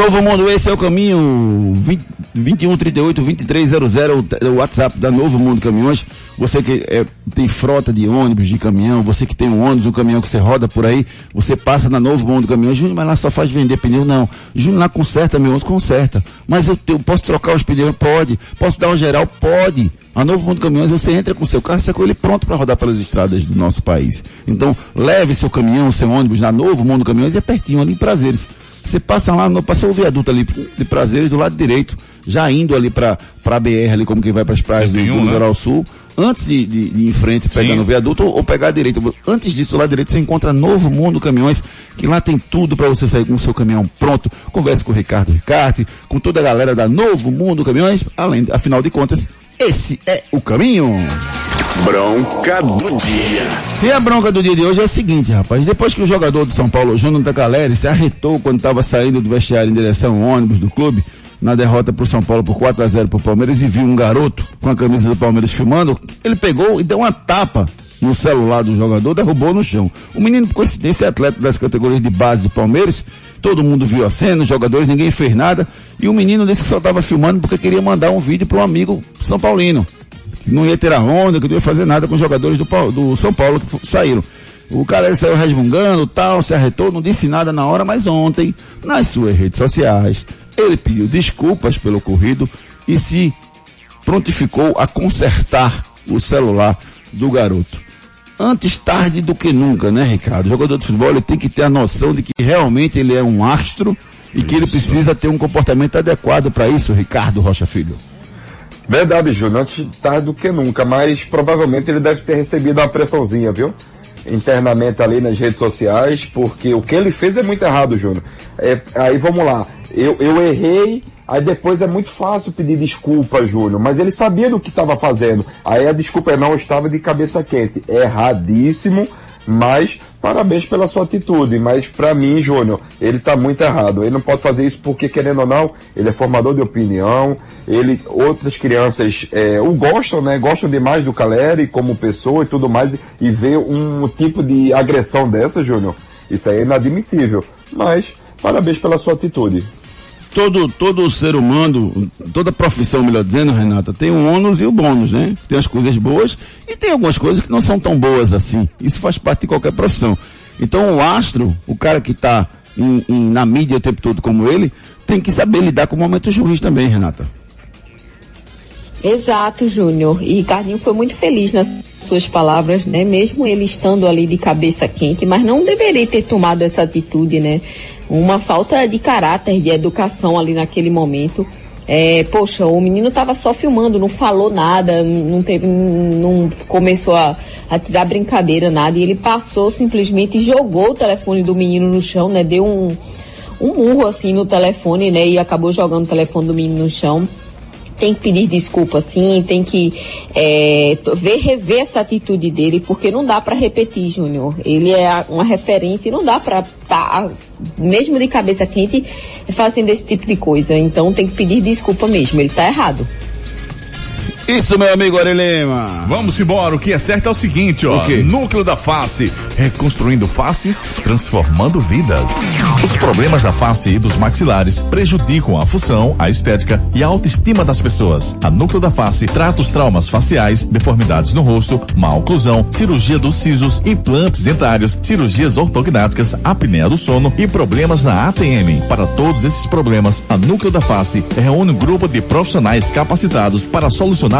Novo Mundo, esse é o caminho. 20, 21 38 2300, o WhatsApp da Novo Mundo Caminhões. Você que é, tem frota de ônibus, de caminhão, você que tem um ônibus, um caminhão que você roda por aí, você passa na Novo Mundo Caminhões. Júnior, mas lá só faz vender pneu? Não. Júnior, lá conserta meu ônibus? Conserta. Mas eu, eu posso trocar os pneus? Pode. Posso dar um geral? Pode. A Novo Mundo Caminhões, você entra com seu carro, você com ele pronto para rodar pelas estradas do nosso país. Então, leve seu caminhão, seu ônibus na Novo Mundo Caminhões, é pertinho ali em Prazeres. Você passa lá, no, passa o viaduto ali de Prazeres do lado direito, já indo ali para a BR ali, como quem vai para as praias do, do né? Litoral Sul, antes de, de, de ir em frente, pegando o viaduto, ou, ou, pegar a direita. Antes disso, lá direito, você encontra Novo Mundo Caminhões, que lá tem tudo para você sair com o seu caminhão pronto. Converse com o Ricardo Ricarte, com toda a galera da Novo Mundo Caminhões, além, afinal de contas, esse é o caminho. Bronca do dia. E a bronca do dia de hoje é o seguinte, rapaz. Depois que o jogador de São Paulo, Júnior Tacaleri, se arretou quando estava saindo do vestiário em direção ao ônibus do clube, na derrota para o São Paulo por 4 a 0 para o Palmeiras e viu um garoto com a camisa do Palmeiras filmando, ele pegou e deu uma tapa no celular do jogador, derrubou no chão. O menino, por coincidência, é atleta das categorias de base do Palmeiras, todo mundo viu a cena, os jogadores, ninguém fez nada, e o menino desse só estava filmando porque queria mandar um vídeo para um amigo São Paulino, que não ia ter a onda, que não ia fazer nada com os jogadores do, do São Paulo que saíram. O cara ele saiu resmungando, tal, se arretou, não disse nada na hora, mas ontem, nas suas redes sociais, ele pediu desculpas pelo ocorrido e se prontificou a consertar o celular do garoto. Antes tarde do que nunca, né, Ricardo? O jogador de futebol ele tem que ter a noção de que realmente ele é um astro e isso. que ele precisa ter um comportamento adequado para isso, Ricardo Rocha Filho. Verdade, Júnior, antes tarde do que nunca, mas provavelmente ele deve ter recebido uma pressãozinha, viu? internamente ali nas redes sociais, porque o que ele fez é muito errado, Júnior. É, aí vamos lá, eu, eu errei, aí depois é muito fácil pedir desculpa, Júnior, mas ele sabia do que estava fazendo. Aí a desculpa é não estava de cabeça quente. Erradíssimo, mas parabéns pela sua atitude, mas para mim, Júnior, ele tá muito errado. Ele não pode fazer isso porque, querendo ou não, ele é formador de opinião, ele, outras crianças é, o gostam, né? Gostam demais do Caleri como pessoa e tudo mais, e ver um tipo de agressão dessa, Júnior, isso aí é inadmissível. Mas, parabéns pela sua atitude todo, todo ser humano, toda profissão, melhor dizendo, Renata, tem um ônus e o um bônus, né? Tem as coisas boas e tem algumas coisas que não são tão boas assim. Isso faz parte de qualquer profissão. Então o astro, o cara que está na mídia o tempo todo como ele, tem que saber lidar com momentos ruins também, Renata. Exato, Júnior. E Ricardinho foi muito feliz nas suas palavras, né? Mesmo ele estando ali de cabeça quente, mas não deveria ter tomado essa atitude, né? Uma falta de caráter, de educação ali naquele momento. É, poxa, o menino estava só filmando, não falou nada, não teve, não começou a, a, tirar brincadeira, nada, e ele passou simplesmente jogou o telefone do menino no chão, né? Deu um, um murro assim no telefone, né? E acabou jogando o telefone do menino no chão tem que pedir desculpa sim, tem que é, ver, rever essa atitude dele, porque não dá para repetir, Júnior. Ele é uma referência e não dá para estar, tá, mesmo de cabeça quente, fazendo esse tipo de coisa. Então tem que pedir desculpa mesmo, ele tá errado. Isso, meu amigo Arelema. Vamos embora. O que é certo é o seguinte, ó. O Núcleo da face. Reconstruindo faces, transformando vidas. Os problemas da face e dos maxilares prejudicam a função, a estética e a autoestima das pessoas. A Núcleo da Face trata os traumas faciais, deformidades no rosto, má oclusão, cirurgia dos sisos, implantes dentários, cirurgias ortognáticas, apneia do sono e problemas na ATM. Para todos esses problemas, a Núcleo da Face reúne um grupo de profissionais capacitados para solucionar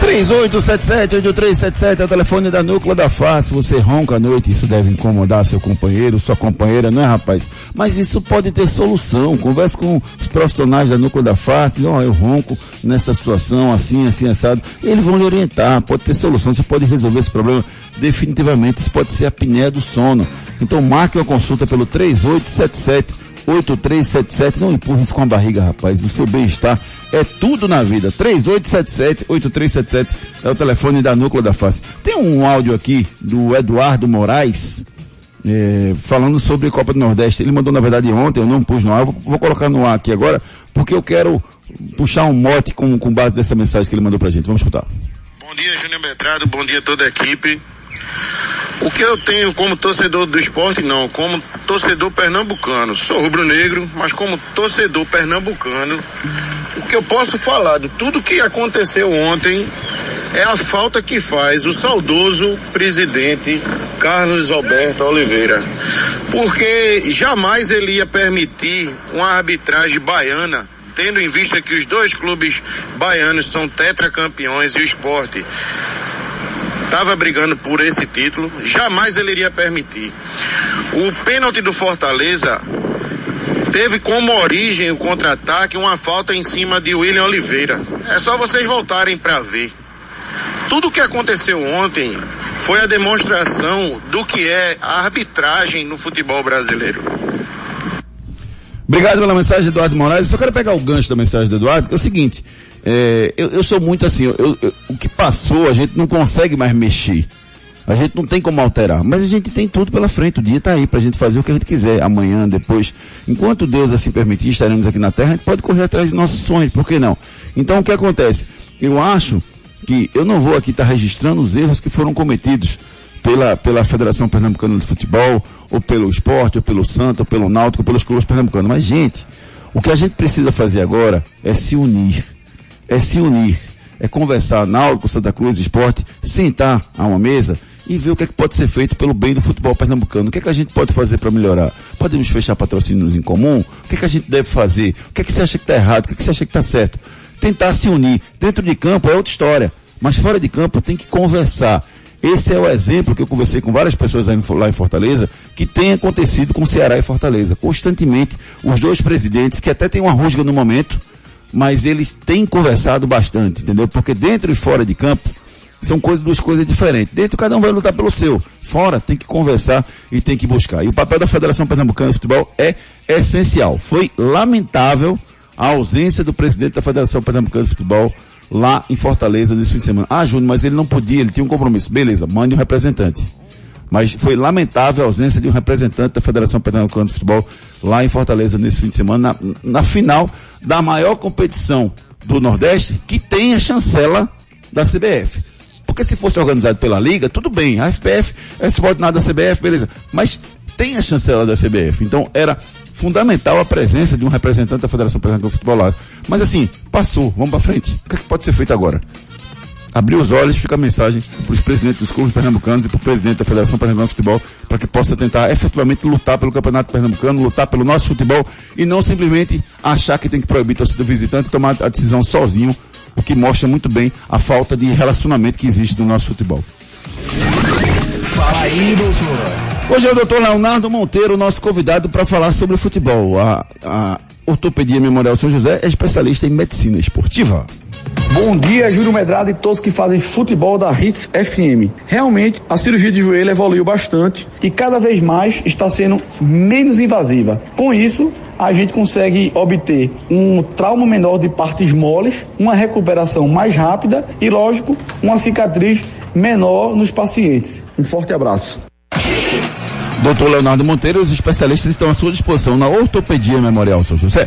3877-8377 é o telefone da Núcleo da Face. Você ronca à noite, isso deve incomodar seu companheiro, sua companheira, não é rapaz? Mas isso pode ter solução. Converse com os profissionais da Núcleo da Face. Ó, oh, eu ronco nessa situação, assim, assim, assado. Eles vão lhe orientar, pode ter solução. Você pode resolver esse problema definitivamente. Isso pode ser a apneia do sono. Então marque uma consulta pelo 3877 8377. Não empurre isso com a barriga, rapaz. O seu bem-estar é tudo na vida. 3877-8377 é o telefone da Núcleo da Face. Tem um áudio aqui do Eduardo Moraes. É, falando sobre Copa do Nordeste. Ele mandou, na verdade, ontem, eu não pus no ar, vou, vou colocar no ar aqui agora, porque eu quero puxar um mote com, com base dessa mensagem que ele mandou pra gente. Vamos escutar. Bom dia, Júnior Metrado, bom dia a toda a equipe. O que eu tenho como torcedor do esporte, não, como torcedor pernambucano. Sou rubro-negro, mas como torcedor pernambucano, o que eu posso falar de tudo que aconteceu ontem é a falta que faz o saudoso presidente Carlos Alberto Oliveira. Porque jamais ele ia permitir uma arbitragem baiana tendo em vista que os dois clubes baianos são tetracampeões e o esporte estava brigando por esse título, jamais ele iria permitir. O pênalti do Fortaleza teve como origem o contra-ataque uma falta em cima de William Oliveira. É só vocês voltarem para ver. Tudo que aconteceu ontem foi a demonstração do que é a arbitragem no futebol brasileiro. Obrigado pela mensagem, Eduardo Moraes. Só quero pegar o gancho da mensagem do Eduardo, que é o seguinte, é, eu, eu, sou muito assim, eu, eu, o que passou a gente não consegue mais mexer. A gente não tem como alterar, mas a gente tem tudo pela frente. O dia está aí para a gente fazer o que a gente quiser, amanhã, depois. Enquanto Deus assim permitir, estaremos aqui na Terra, a gente pode correr atrás dos nossos sonhos, por que não? Então o que acontece? Eu acho que eu não vou aqui estar tá registrando os erros que foram cometidos pela, pela Federação Pernambucana de Futebol, ou pelo esporte, ou pelo Santo, ou pelo Náutico, ou pelos clubes pernambucanos. Mas, gente, o que a gente precisa fazer agora é se unir. É se unir. É conversar, Náutico, Santa Cruz, esporte, sentar a uma mesa e ver o que, é que pode ser feito pelo bem do futebol pernambucano. O que é que a gente pode fazer para melhorar? Podemos fechar patrocínios em comum? O que é que a gente deve fazer? O que é que você acha que está errado? O que é que você acha que está certo? Tentar se unir. Dentro de campo é outra história. Mas fora de campo tem que conversar. Esse é o exemplo que eu conversei com várias pessoas lá em Fortaleza, que tem acontecido com Ceará e Fortaleza. Constantemente, os dois presidentes, que até tem uma rusga no momento, mas eles têm conversado bastante, entendeu? Porque dentro e fora de campo, são coisas, duas coisas diferentes. Dentro cada um vai lutar pelo seu. Fora tem que conversar e tem que buscar. E o papel da Federação Pernambucana de Futebol é essencial. Foi lamentável a ausência do presidente da Federação Pernambucana de Futebol lá em Fortaleza nesse fim de semana. Ah, Júnior, mas ele não podia, ele tinha um compromisso. Beleza, mande um representante. Mas foi lamentável a ausência de um representante da Federação Pernambucana de Futebol lá em Fortaleza nesse fim de semana, na, na final da maior competição do Nordeste, que tem a chancela da CBF. Porque se fosse organizado pela Liga, tudo bem, a FPF é subordinada da CBF, beleza. Mas tem a chancela da CBF. Então era fundamental a presença de um representante da Federação Pernambucana de Futebol lá. Mas assim, passou, vamos para frente. O que, é que pode ser feito agora? Abrir os olhos, fica a mensagem para os presidentes dos clubes pernambucanos e para o presidente da Federação Pernambucana de Futebol, para que possa tentar efetivamente lutar pelo Campeonato Pernambucano, lutar pelo nosso futebol e não simplesmente achar que tem que proibir torcida visitante e tomar a decisão sozinho o que mostra muito bem a falta de relacionamento que existe no nosso futebol. Fala aí, doutor. Hoje é o doutor Leonardo Monteiro, nosso convidado para falar sobre futebol. A, a Ortopedia Memorial São José é especialista em medicina esportiva. Bom dia, Júlio Medrado e todos que fazem futebol da Hits FM. Realmente, a cirurgia de joelho evoluiu bastante e cada vez mais está sendo menos invasiva. Com isso, a gente consegue obter um trauma menor de partes moles, uma recuperação mais rápida e, lógico, uma cicatriz menor nos pacientes. Um forte abraço. Doutor Leonardo Monteiro, os especialistas estão à sua disposição na Ortopedia Memorial São José.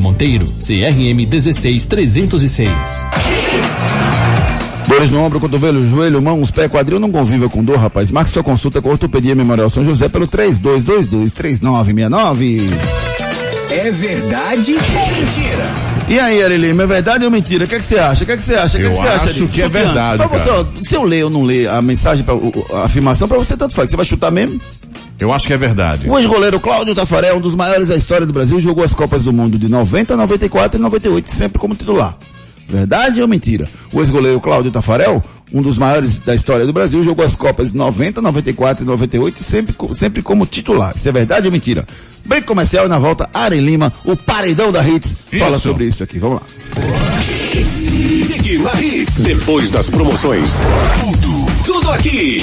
Monteiro. CRM 16306. Dores no ombro, cotovelo, joelho, mãos, pé, quadril, não conviva com dor, rapaz. Marque sua consulta com a Ortopedia Memorial São José pelo 3222-3969. É verdade ou mentira? E aí, Arelima, é verdade ou mentira? O que, é que você acha? O que, é que você acha? O que, é que você acha, acho que é verdade. Você, se eu ler ou não ler a mensagem, pra, a afirmação, para você tanto faz. Você vai chutar mesmo? Eu acho que é verdade. O ex-goleiro Cláudio Tafarel, um dos maiores da história do Brasil, jogou as Copas do Mundo de 90, 94 e 98, sempre como titular. Verdade ou mentira? O ex-goleiro Cláudio Tafarel, um dos maiores da história do Brasil, jogou as Copas de 90, 94 e 98, sempre, sempre como titular. Isso é verdade ou mentira? Break comercial e na volta, Ari Lima, o paredão da Hits, fala Isso. sobre isso aqui. Vamos lá. Depois das promoções, tudo, tudo aqui.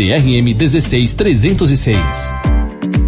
CRM 16306.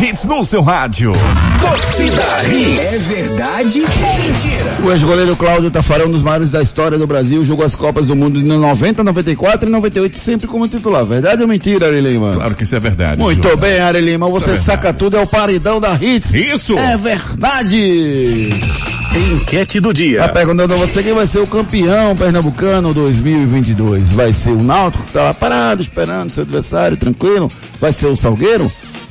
Hits no seu rádio. Torcida Hits. É verdade ou mentira? O ex-goleiro Cláudio Tafarão, um dos maiores da história do Brasil, jogou as Copas do Mundo de 90, 94 e 98, sempre como titular. Verdade ou mentira, Ari Lima? Claro que isso é verdade. Muito bem, Ari Lima. Você é saca tudo, é o paridão da Hits. Isso! É verdade! Enquete do dia. Tá perguntando a você quem vai ser o campeão pernambucano 2022. Vai ser o Náutico que tá lá parado, esperando seu adversário, tranquilo? Vai ser o Salgueiro?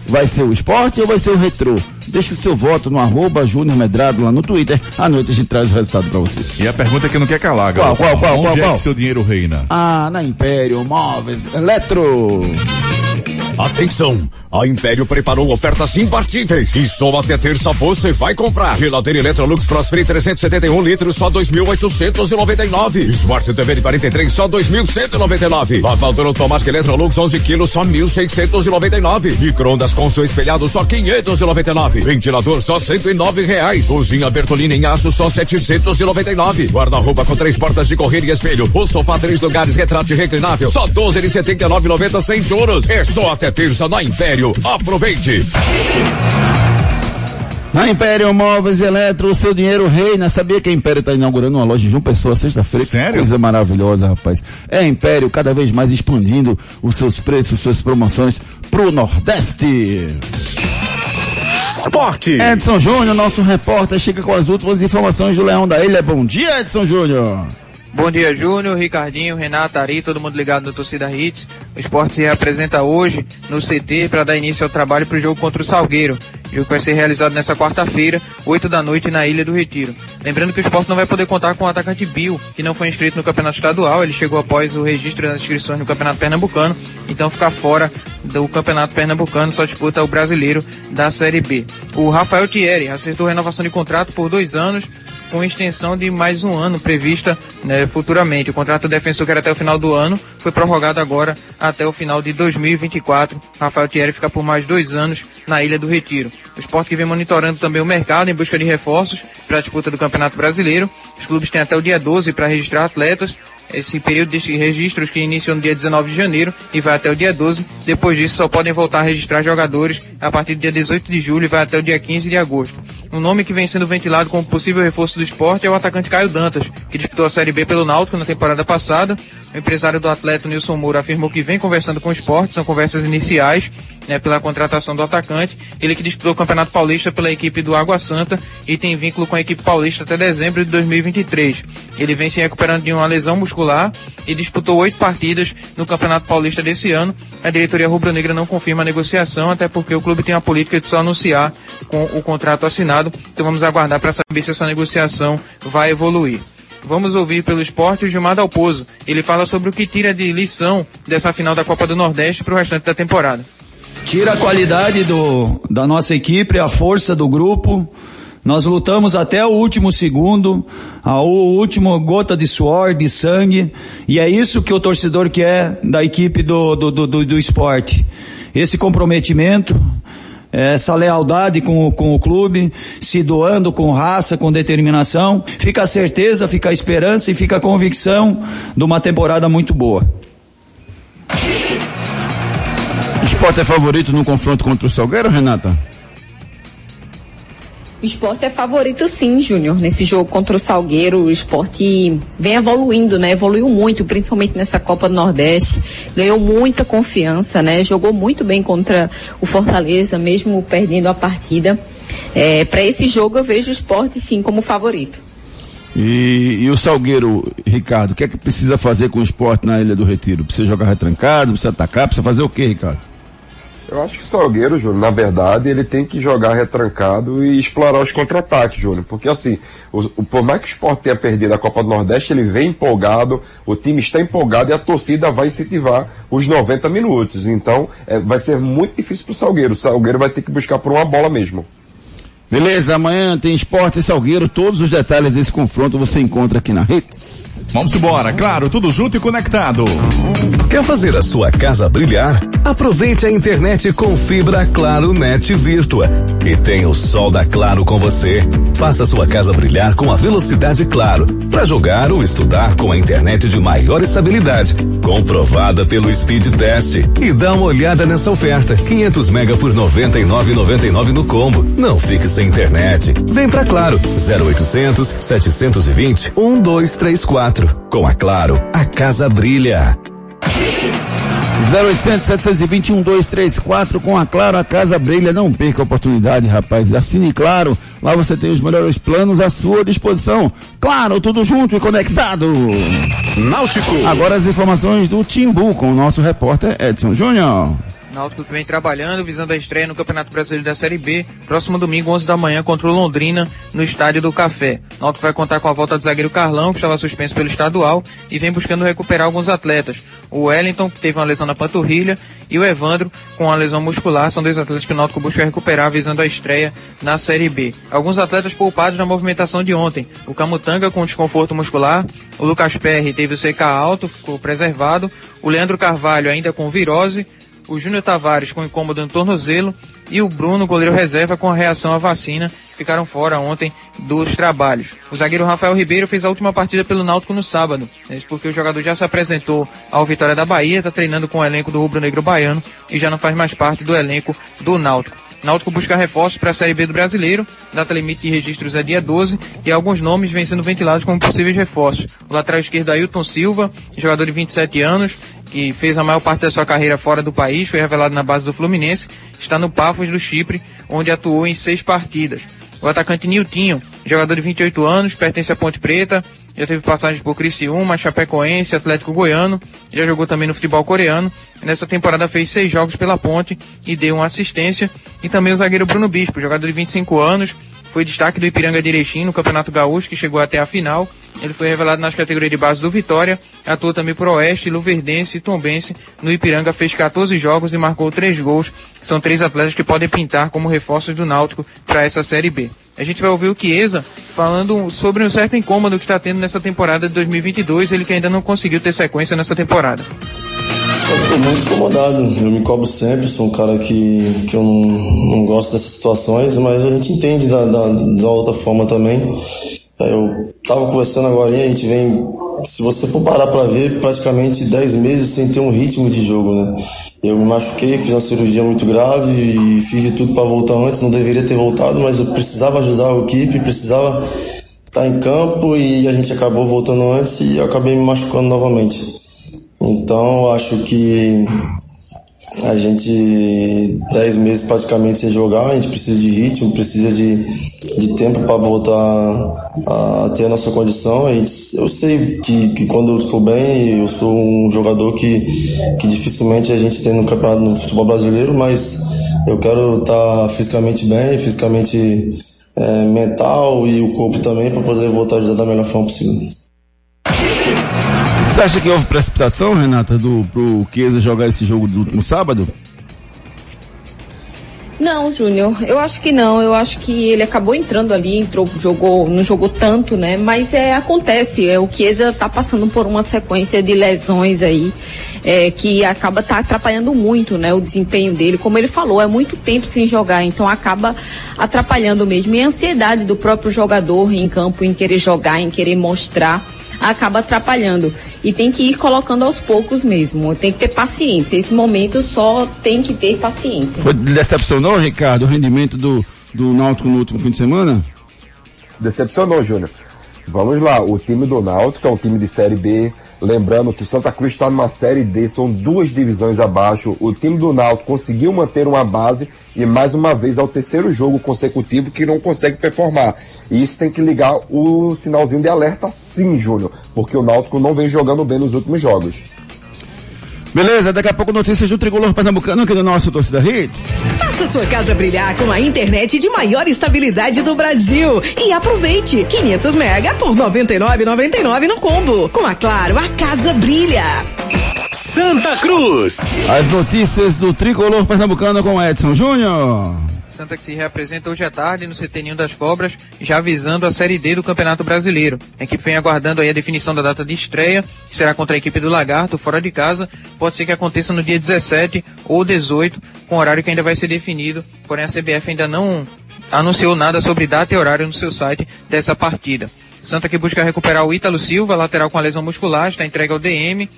Vai ser o esporte ou vai ser o retrô? Deixe o seu voto no arroba Júnior Medrado lá no Twitter. À noite a gente traz o resultado pra vocês. E a pergunta que não quer calar, Qual, garoto. qual, qual, Onde qual, é qual? que seu dinheiro reina? Ah, na Império Móveis Eletro. Atenção! A Império preparou ofertas imbatíveis e só até terça você vai comprar. Geladeira Electrolux Crossfree 371 litros só 2.899. Smart TV de 43 só 2.199. Lavadora automática Electrolux 11 quilos só 1.699. Microondas com seu espelhado só 599. Ventilador só 109 reais. Cozinha Bertolini em aço só 799. Guarda-roupa com três portas de correr e espelho. O sofá três lugares retrato reclinável só 12 de 79,90 sem juros. É só até terça na Império. Aproveite! Na Império Móveis e Eletro, o seu dinheiro reina. Sabia que a Império está inaugurando uma loja de uma pessoa sexta-feira? Sério? Coisa maravilhosa, rapaz. É a Império cada vez mais expandindo os seus preços, suas promoções pro Nordeste. Esporte. Edson Júnior, nosso repórter, chega com as últimas informações do Leão da Ilha. Bom dia, Edson Júnior. Bom dia, Júnior, Ricardinho, Renato, Ari, todo mundo ligado no Torcida Hits. O esporte se representa hoje no CT para dar início ao trabalho para o jogo contra o Salgueiro. O jogo vai ser realizado nessa quarta-feira, 8 da noite, na Ilha do Retiro. Lembrando que o esporte não vai poder contar com o atacante Bill, que não foi inscrito no Campeonato Estadual. Ele chegou após o registro das inscrições no Campeonato Pernambucano, então fica fora do Campeonato Pernambucano, só disputa o brasileiro da Série B. O Rafael Thierry acertou renovação de contrato por dois anos com extensão de mais um ano prevista né, futuramente. O contrato do defensor que era até o final do ano foi prorrogado agora até o final de 2024. Rafael Thierry fica por mais dois anos na Ilha do Retiro. O esporte que vem monitorando também o mercado em busca de reforços para a disputa do Campeonato Brasileiro. Os clubes têm até o dia 12 para registrar atletas esse período de registros que inicia no dia 19 de janeiro e vai até o dia 12. Depois disso, só podem voltar a registrar jogadores a partir do dia 18 de julho e vai até o dia 15 de agosto. Um nome que vem sendo ventilado como possível reforço do esporte é o atacante Caio Dantas, que disputou a Série B pelo Náutico na temporada passada. O empresário do atleta Nilson Moura afirmou que vem conversando com o esporte, são conversas iniciais, né, pela contratação do atacante. Ele que disputou o Campeonato Paulista pela equipe do Água Santa e tem vínculo com a equipe paulista até dezembro de 2023. Ele vem se recuperando de uma lesão muscular e disputou oito partidas no Campeonato Paulista desse ano. A diretoria rubro-negra não confirma a negociação, até porque o clube tem a política de só anunciar com o contrato assinado. Então vamos aguardar para saber se essa negociação vai evoluir. Vamos ouvir pelo esporte o Gilmar Dalpozo. Ele fala sobre o que tira de lição dessa final da Copa do Nordeste para o restante da temporada. Tira a qualidade do, da nossa equipe, a força do grupo. Nós lutamos até o último segundo, a última gota de suor, de sangue, e é isso que o torcedor quer da equipe do, do, do, do, esporte. Esse comprometimento, essa lealdade com, com o clube, se doando com raça, com determinação, fica a certeza, fica a esperança e fica a convicção de uma temporada muito boa. Esporte é favorito no confronto contra o Salgueiro, Renata? O esporte é favorito sim, Júnior. Nesse jogo contra o Salgueiro, o esporte vem evoluindo, né? Evoluiu muito, principalmente nessa Copa do Nordeste. Ganhou muita confiança, né? Jogou muito bem contra o Fortaleza, mesmo perdendo a partida. É, Para esse jogo eu vejo o esporte sim como favorito. E, e, o Salgueiro, Ricardo, o que é que precisa fazer com o esporte na Ilha do Retiro? Precisa jogar retrancado, precisa atacar, precisa fazer o que, Ricardo? Eu acho que o Salgueiro, Júnior, na verdade, ele tem que jogar retrancado e explorar os contra-ataques, Júnior. Porque assim, o, o, por mais que o Sport tenha perdido a Copa do Nordeste, ele vem empolgado, o time está empolgado e a torcida vai incentivar os 90 minutos. Então, é, vai ser muito difícil para o Salgueiro. O Salgueiro vai ter que buscar por uma bola mesmo. Beleza, amanhã tem Esporte e Salgueiro. Todos os detalhes desse confronto você encontra aqui na Hits. Vamos embora, claro, tudo junto e conectado. Quer fazer a sua casa brilhar? Aproveite a internet com fibra Claro Net Virtua. E tem o sol da Claro com você. Faça sua casa brilhar com a velocidade Claro. Para jogar ou estudar com a internet de maior estabilidade. Comprovada pelo Speed Test. E dá uma olhada nessa oferta. 500 mega por 99,99 no combo. Não fique sem internet. Vem pra Claro. 0800 720 1234. Com a Claro, a casa brilha. 0800 720 1234 com a Claro, a casa brilha. Não perca a oportunidade, rapaz. Assine Claro. Lá você tem os melhores planos à sua disposição. Claro, tudo junto e conectado. Náutico. Agora as informações do Timbu com o nosso repórter Edson Júnior. Náutico que vem trabalhando, visando a estreia no Campeonato Brasileiro da Série B, próximo domingo, 11 da manhã, contra o Londrina, no Estádio do Café. Náutico vai contar com a volta do zagueiro Carlão, que estava suspenso pelo estadual, e vem buscando recuperar alguns atletas. O Wellington, que teve uma lesão na panturrilha, e o Evandro, com uma lesão muscular, são dois atletas que o Náutico busca recuperar, visando a estreia na Série B. Alguns atletas poupados na movimentação de ontem. O Camutanga, com desconforto muscular, o Lucas Perry teve o CK alto, ficou preservado, o Leandro Carvalho ainda com virose, o Júnior Tavares com incômodo no tornozelo e o Bruno, goleiro reserva, com a reação à vacina, ficaram fora ontem dos trabalhos. O zagueiro Rafael Ribeiro fez a última partida pelo Náutico no sábado, isso porque o jogador já se apresentou ao Vitória da Bahia, está treinando com o elenco do Rubro Negro Baiano e já não faz mais parte do elenco do Náutico. Náutico busca reforços para a Série B do Brasileiro, data limite de registros é dia 12 e alguns nomes vêm sendo ventilados como possíveis reforços. O lateral esquerdo Ailton Silva, jogador de 27 anos, que fez a maior parte da sua carreira fora do país, foi revelado na base do Fluminense, está no Pafos do Chipre, onde atuou em seis partidas. O atacante Niltinho, jogador de 28 anos, pertence à Ponte Preta, já teve passagens por Criciúma, Chapecoense, Atlético Goiano, já jogou também no futebol coreano. Nessa temporada fez seis jogos pela ponte e deu uma assistência. E também o zagueiro Bruno Bispo, jogador de 25 anos, foi destaque do Ipiranga Erechim no Campeonato Gaúcho, que chegou até a final. Ele foi revelado nas categorias de base do Vitória, atuou também por Oeste, Luverdense e Tombense. No Ipiranga fez 14 jogos e marcou 3 gols. São três atletas que podem pintar como reforços do Náutico para essa Série B. A gente vai ouvir o Chiesa falando sobre um certo incômodo que está tendo nessa temporada de 2022, ele que ainda não conseguiu ter sequência nessa temporada. Eu muito incomodado, eu me cobro sempre, sou um cara que, que eu não, não gosto dessas situações, mas a gente entende da, da, da outra forma também. Eu tava conversando agora, a gente vem, se você for parar para ver, praticamente 10 meses sem ter um ritmo de jogo, né? Eu me machuquei, fiz uma cirurgia muito grave e fiz de tudo para voltar antes, não deveria ter voltado, mas eu precisava ajudar a equipe, precisava estar em campo e a gente acabou voltando antes e eu acabei me machucando novamente. Então, acho que a gente, dez meses praticamente sem jogar, a gente precisa de ritmo, precisa de, de tempo para voltar a ter a nossa condição. A gente, eu sei que, que quando eu estou bem, eu sou um jogador que, que dificilmente a gente tem no campeonato no futebol brasileiro, mas eu quero estar tá fisicamente bem, fisicamente é, mental e o corpo também para poder voltar a ajudar da melhor forma possível. Você acha que houve precipitação, Renata, do, pro Chiesa jogar esse jogo do sábado? Não, Júnior, eu acho que não. Eu acho que ele acabou entrando ali, entrou, jogou, não jogou tanto, né? Mas é, acontece, é, o Chiesa tá passando por uma sequência de lesões aí, é, que acaba tá atrapalhando muito, né? O desempenho dele. Como ele falou, é muito tempo sem jogar, então acaba atrapalhando mesmo. E a ansiedade do próprio jogador em campo, em querer jogar, em querer mostrar acaba atrapalhando. E tem que ir colocando aos poucos mesmo. Tem que ter paciência. Esse momento só tem que ter paciência. Foi decepcionou, Ricardo, o rendimento do, do Náutico no último fim de semana? Decepcionou, Júnior. Vamos lá, o time do Náutico é um time de Série B, Lembrando que o Santa Cruz está numa série D, são duas divisões abaixo. O time do Náutico conseguiu manter uma base e mais uma vez é o terceiro jogo consecutivo que não consegue performar. E isso tem que ligar o sinalzinho de alerta sim, Júnior, porque o Náutico não vem jogando bem nos últimos jogos. Beleza, daqui a pouco notícias do Tricolor Pernambucano aqui no nosso Torcida Hits. Faça sua casa brilhar com a internet de maior estabilidade do Brasil. E aproveite 500 mega por 99,99 no combo. Com a Claro, a casa brilha. Santa Cruz. As notícias do Tricolor Pernambucano com Edson Júnior. Santa que se reapresenta hoje à tarde no CT das Cobras, já visando a Série D do Campeonato Brasileiro. A equipe vem aguardando aí a definição da data de estreia, que será contra a equipe do Lagarto, fora de casa. Pode ser que aconteça no dia 17 ou 18, com horário que ainda vai ser definido, porém a CBF ainda não anunciou nada sobre data e horário no seu site dessa partida. Santa que busca recuperar o Ítalo Silva, lateral com a lesão muscular, está entregue ao DM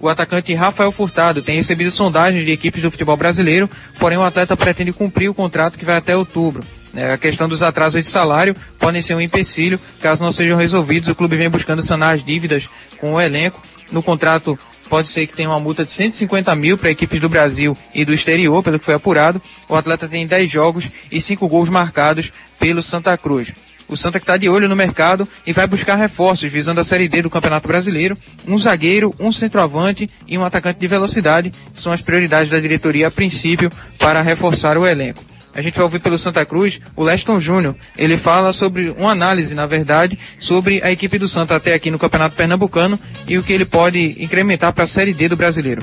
o atacante Rafael Furtado tem recebido sondagens de equipes do futebol brasileiro, porém o atleta pretende cumprir o contrato que vai até outubro. É, a questão dos atrasos de salário podem ser um empecilho, caso não sejam resolvidos. O clube vem buscando sanar as dívidas com o elenco. No contrato pode ser que tenha uma multa de 150 mil para equipes do Brasil e do exterior, pelo que foi apurado. O atleta tem 10 jogos e 5 gols marcados pelo Santa Cruz. O Santa que está de olho no mercado e vai buscar reforços visando a Série D do Campeonato Brasileiro. Um zagueiro, um centroavante e um atacante de velocidade são as prioridades da diretoria a princípio para reforçar o elenco. A gente vai ouvir pelo Santa Cruz o Leston Júnior. Ele fala sobre uma análise, na verdade, sobre a equipe do Santa até aqui no Campeonato Pernambucano e o que ele pode incrementar para a Série D do Brasileiro.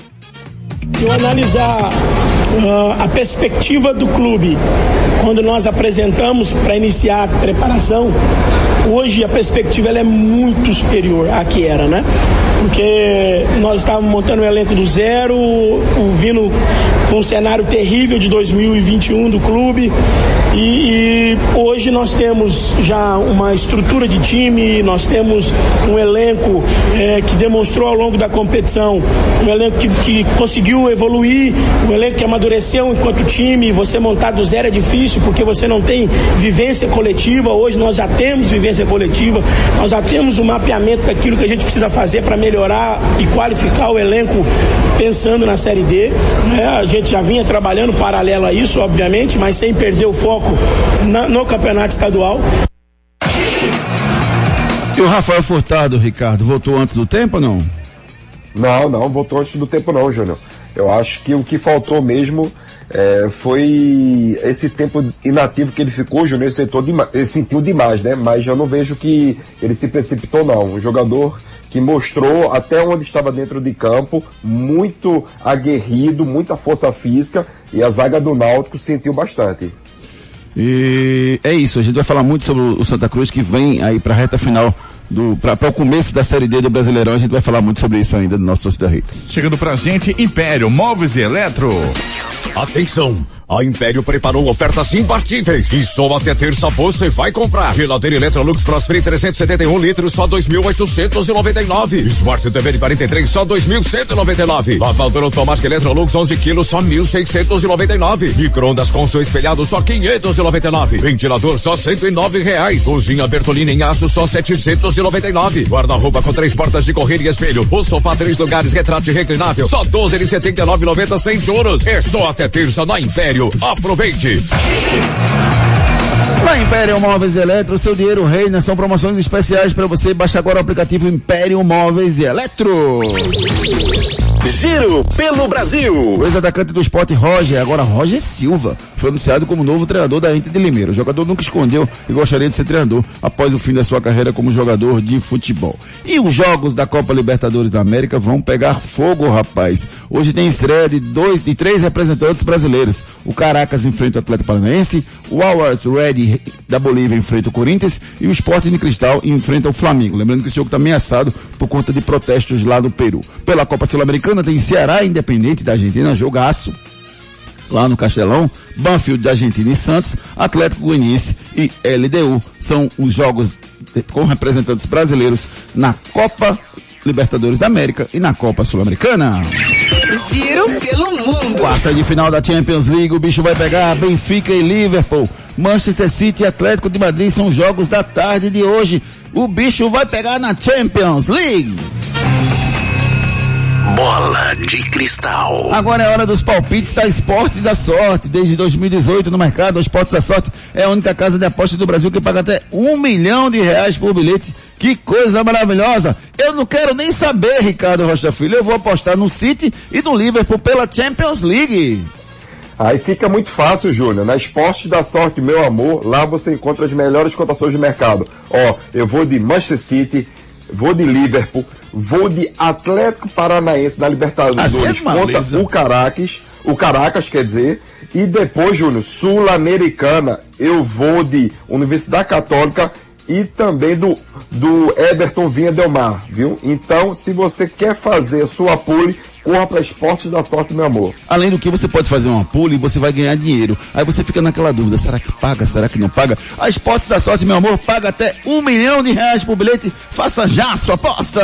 Se eu analisar uh, a perspectiva do clube, quando nós apresentamos para iniciar a preparação, hoje a perspectiva ela é muito superior à que era, né? Porque nós estávamos montando um elenco do zero, vindo com um cenário terrível de 2021 do clube e, e, hoje nós temos já uma estrutura de time, nós temos um elenco é, que demonstrou ao longo da competição, um elenco que, que conseguiu evoluir, um elenco que amadureceu enquanto time. Você montar do zero é difícil porque você não tem vivência coletiva. Hoje nós já temos vivência coletiva, nós já temos um mapeamento daquilo que a gente precisa fazer para melhorar e qualificar o elenco pensando na Série D. Né? A gente já vinha trabalhando paralelo a isso, obviamente, mas sem perder o foco na, no campeonato estadual. E o Rafael Furtado, Ricardo, voltou antes do tempo ou não? Não, não, voltou antes do tempo não, Júnior. Eu acho que o que faltou mesmo é, foi esse tempo inativo que ele ficou, Júnior, ele, sentou demais, ele sentiu demais, né? Mas eu não vejo que ele se precipitou não. Um jogador que mostrou até onde estava dentro de campo, muito aguerrido, muita força física e a zaga do Náutico sentiu bastante. E é isso, a gente vai falar muito sobre o Santa Cruz que vem aí para a reta final do para o começo da série D do Brasileirão, a gente vai falar muito sobre isso ainda no nosso Torcida Hits. Chegando pra gente, Império Móveis e Eletro. Atenção! A Império preparou ofertas imbatíveis e só até terça você vai comprar. Geladeira Electrolux Crossfree 371 litros só 2.899. Smart TV de 43 só 2.199. Lavadora automática Electrolux 11 quilos só 1.699. Microondas com seu espelhado só 599. Ventilador só 109 reais. Cozinha Bertolini em aço só 799. Guarda-roupa com três portas de correr e espelho. O sofá três lugares retrato reclinável só 12 de 79,90 sem juros. É só até terça na Império. Aproveite! Na Império Móveis e Eletro, seu dinheiro reina, são promoções especiais para você. Baixe agora o aplicativo Império Móveis e Eletro. Giro pelo Brasil. O ex-atacante do esporte Roger, agora Roger Silva, foi anunciado como novo treinador da Inter de Limeira. O jogador nunca escondeu e gostaria de ser treinador após o fim da sua carreira como jogador de futebol. E os jogos da Copa Libertadores da América vão pegar fogo, rapaz. Hoje tem estreia de dois, de três representantes brasileiros. O Caracas enfrenta o Atlético Paranaense, o Always Red da Bolívia enfrenta o Corinthians e o Sporting de Cristal enfrenta o Flamengo. Lembrando que esse jogo está ameaçado por conta de protestos lá no Peru. Pela Copa Sul-Americana tem Ceará Independente da Argentina, jogaço lá no Castelão, Banfield da Argentina e Santos, Atlético Goianiense e LDU. São os jogos com representantes brasileiros na Copa Libertadores da América e na Copa Sul-Americana. Giro pelo mundo. Quarta de final da Champions League, o bicho vai pegar Benfica e Liverpool. Manchester City e Atlético de Madrid são jogos da tarde de hoje. O bicho vai pegar na Champions League. Bola de cristal. Agora é hora dos palpites da Esportes da Sorte. Desde 2018 no mercado, a Esportes da Sorte é a única casa de aposta do Brasil que paga até um milhão de reais por bilhete. Que coisa maravilhosa! Eu não quero nem saber, Ricardo Rocha Filho. Eu vou apostar no City e no Liverpool pela Champions League. Aí fica muito fácil, Júnior. Na Esporte da Sorte, meu amor, lá você encontra as melhores cotações de mercado. Ó, eu vou de Manchester City, vou de Liverpool, vou de Atlético Paranaense da Libertadores. Assim é contra o Caracas, o Caracas quer dizer, e depois, Júnior, Sul-Americana, eu vou de Universidade Católica e também do, do Everton Vinha Del Mar, viu? Então, se você quer fazer a sua pule, corra para Esportes da Sorte, meu amor. Além do que você pode fazer uma pule e você vai ganhar dinheiro. Aí você fica naquela dúvida, será que paga, será que não paga? A Esportes da Sorte, meu amor, paga até um milhão de reais por bilhete. Faça já a sua aposta!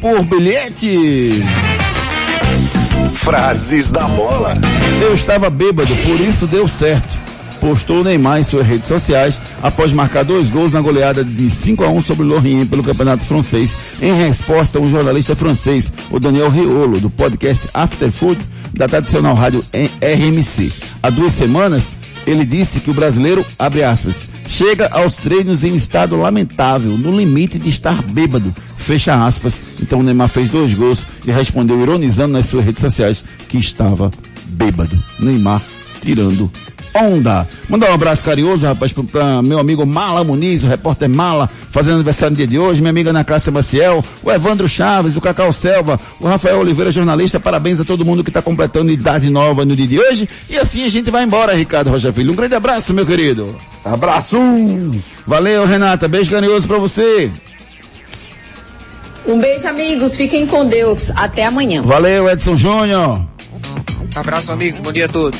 por bilhete. Frases da bola. Eu estava bêbado, por isso deu certo. Postou Neymar em suas redes sociais após marcar dois gols na goleada de 5 a 1 sobre o Lorient pelo Campeonato Francês. Em resposta, um jornalista francês, o Daniel Riolo, do podcast After Food, da tradicional rádio RMC. Há duas semanas, ele disse que o brasileiro, abre aspas, chega aos treinos em um estado lamentável, no limite de estar bêbado, fecha aspas. Então o Neymar fez dois gols e respondeu ironizando nas suas redes sociais que estava bêbado. Neymar tirando onda. Mandar um abraço carinhoso, rapaz, para meu amigo Mala Muniz, o repórter Mala, fazendo aniversário no dia de hoje, minha amiga Ana Cássia Maciel, o Evandro Chaves, o Cacau Selva, o Rafael Oliveira, jornalista, parabéns a todo mundo que está completando idade nova no dia de hoje. E assim a gente vai embora, Ricardo Rocha Filho. Um grande abraço, meu querido. Abraço! Valeu, Renata. Beijo carinhoso para você. Um beijo, amigos. Fiquem com Deus. Até amanhã. Valeu, Edson Júnior. Abraço, amigos. Bom dia a todos.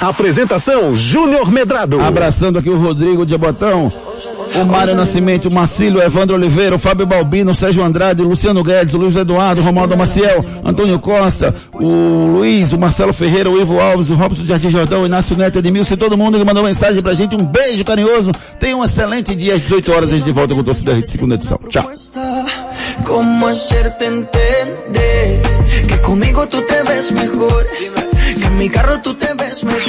Apresentação Júnior Medrado. Abraçando aqui o Rodrigo de Botão, o Mário Nascimento, o Marcílio, o Evandro Oliveira, o Fábio Balbino, o Sérgio Andrade, o Luciano Guedes, o Luiz Eduardo, o Romaldo Maciel, Antônio Costa, o Luiz, o Marcelo Ferreira, o Ivo Alves, o Robson Jardim Jordão, o Inácio Neto, Edmilson e todo mundo que mandou mensagem pra gente. Um beijo carinhoso. Tenha um excelente dia às 18 horas. A gente volta com o Torcida Rede, segunda edição. Tchau. ¿Cómo hacerte entender que conmigo tú te ves mejor? En mi carro tú te ves mejor.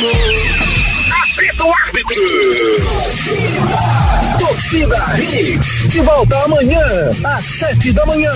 Apita o árbitro. Torcida Hits. De volta amanhã, às sete da manhã.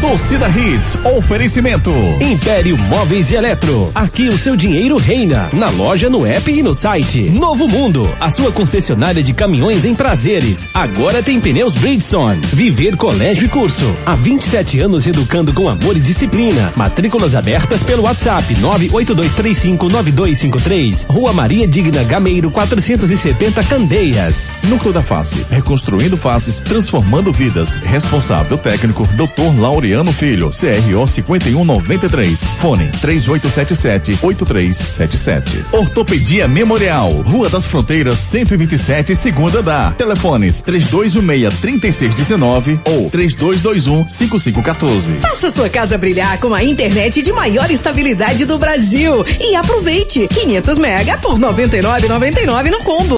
Torcida Hits, oferecimento. Império Móveis e Eletro. Aqui o seu dinheiro reina. Na loja, no app e no site. Novo Mundo, a sua concessionária de caminhões em prazeres. Agora tem pneus Bridgestone. Viver Colégio e Curso. Há 27 anos educando com amor e disciplina. Matrículas abertas pelo WhatsApp 982359253. Rua Maria Digna Gameiro 470 Candeias. Núcleo da Face, reconstruindo faces, transformando vidas. Responsável técnico, Dr. Laureano Filho, CRO 5193. Fone 3877-8377. Ortopedia Memorial, Rua das Fronteiras 127, segunda da. Telefones 3216-3619 ou 3221-5514. Faça sua casa brilhar com a internet de maior estabilidade do Brasil e aproveite 500 mega por 99,99 no combo.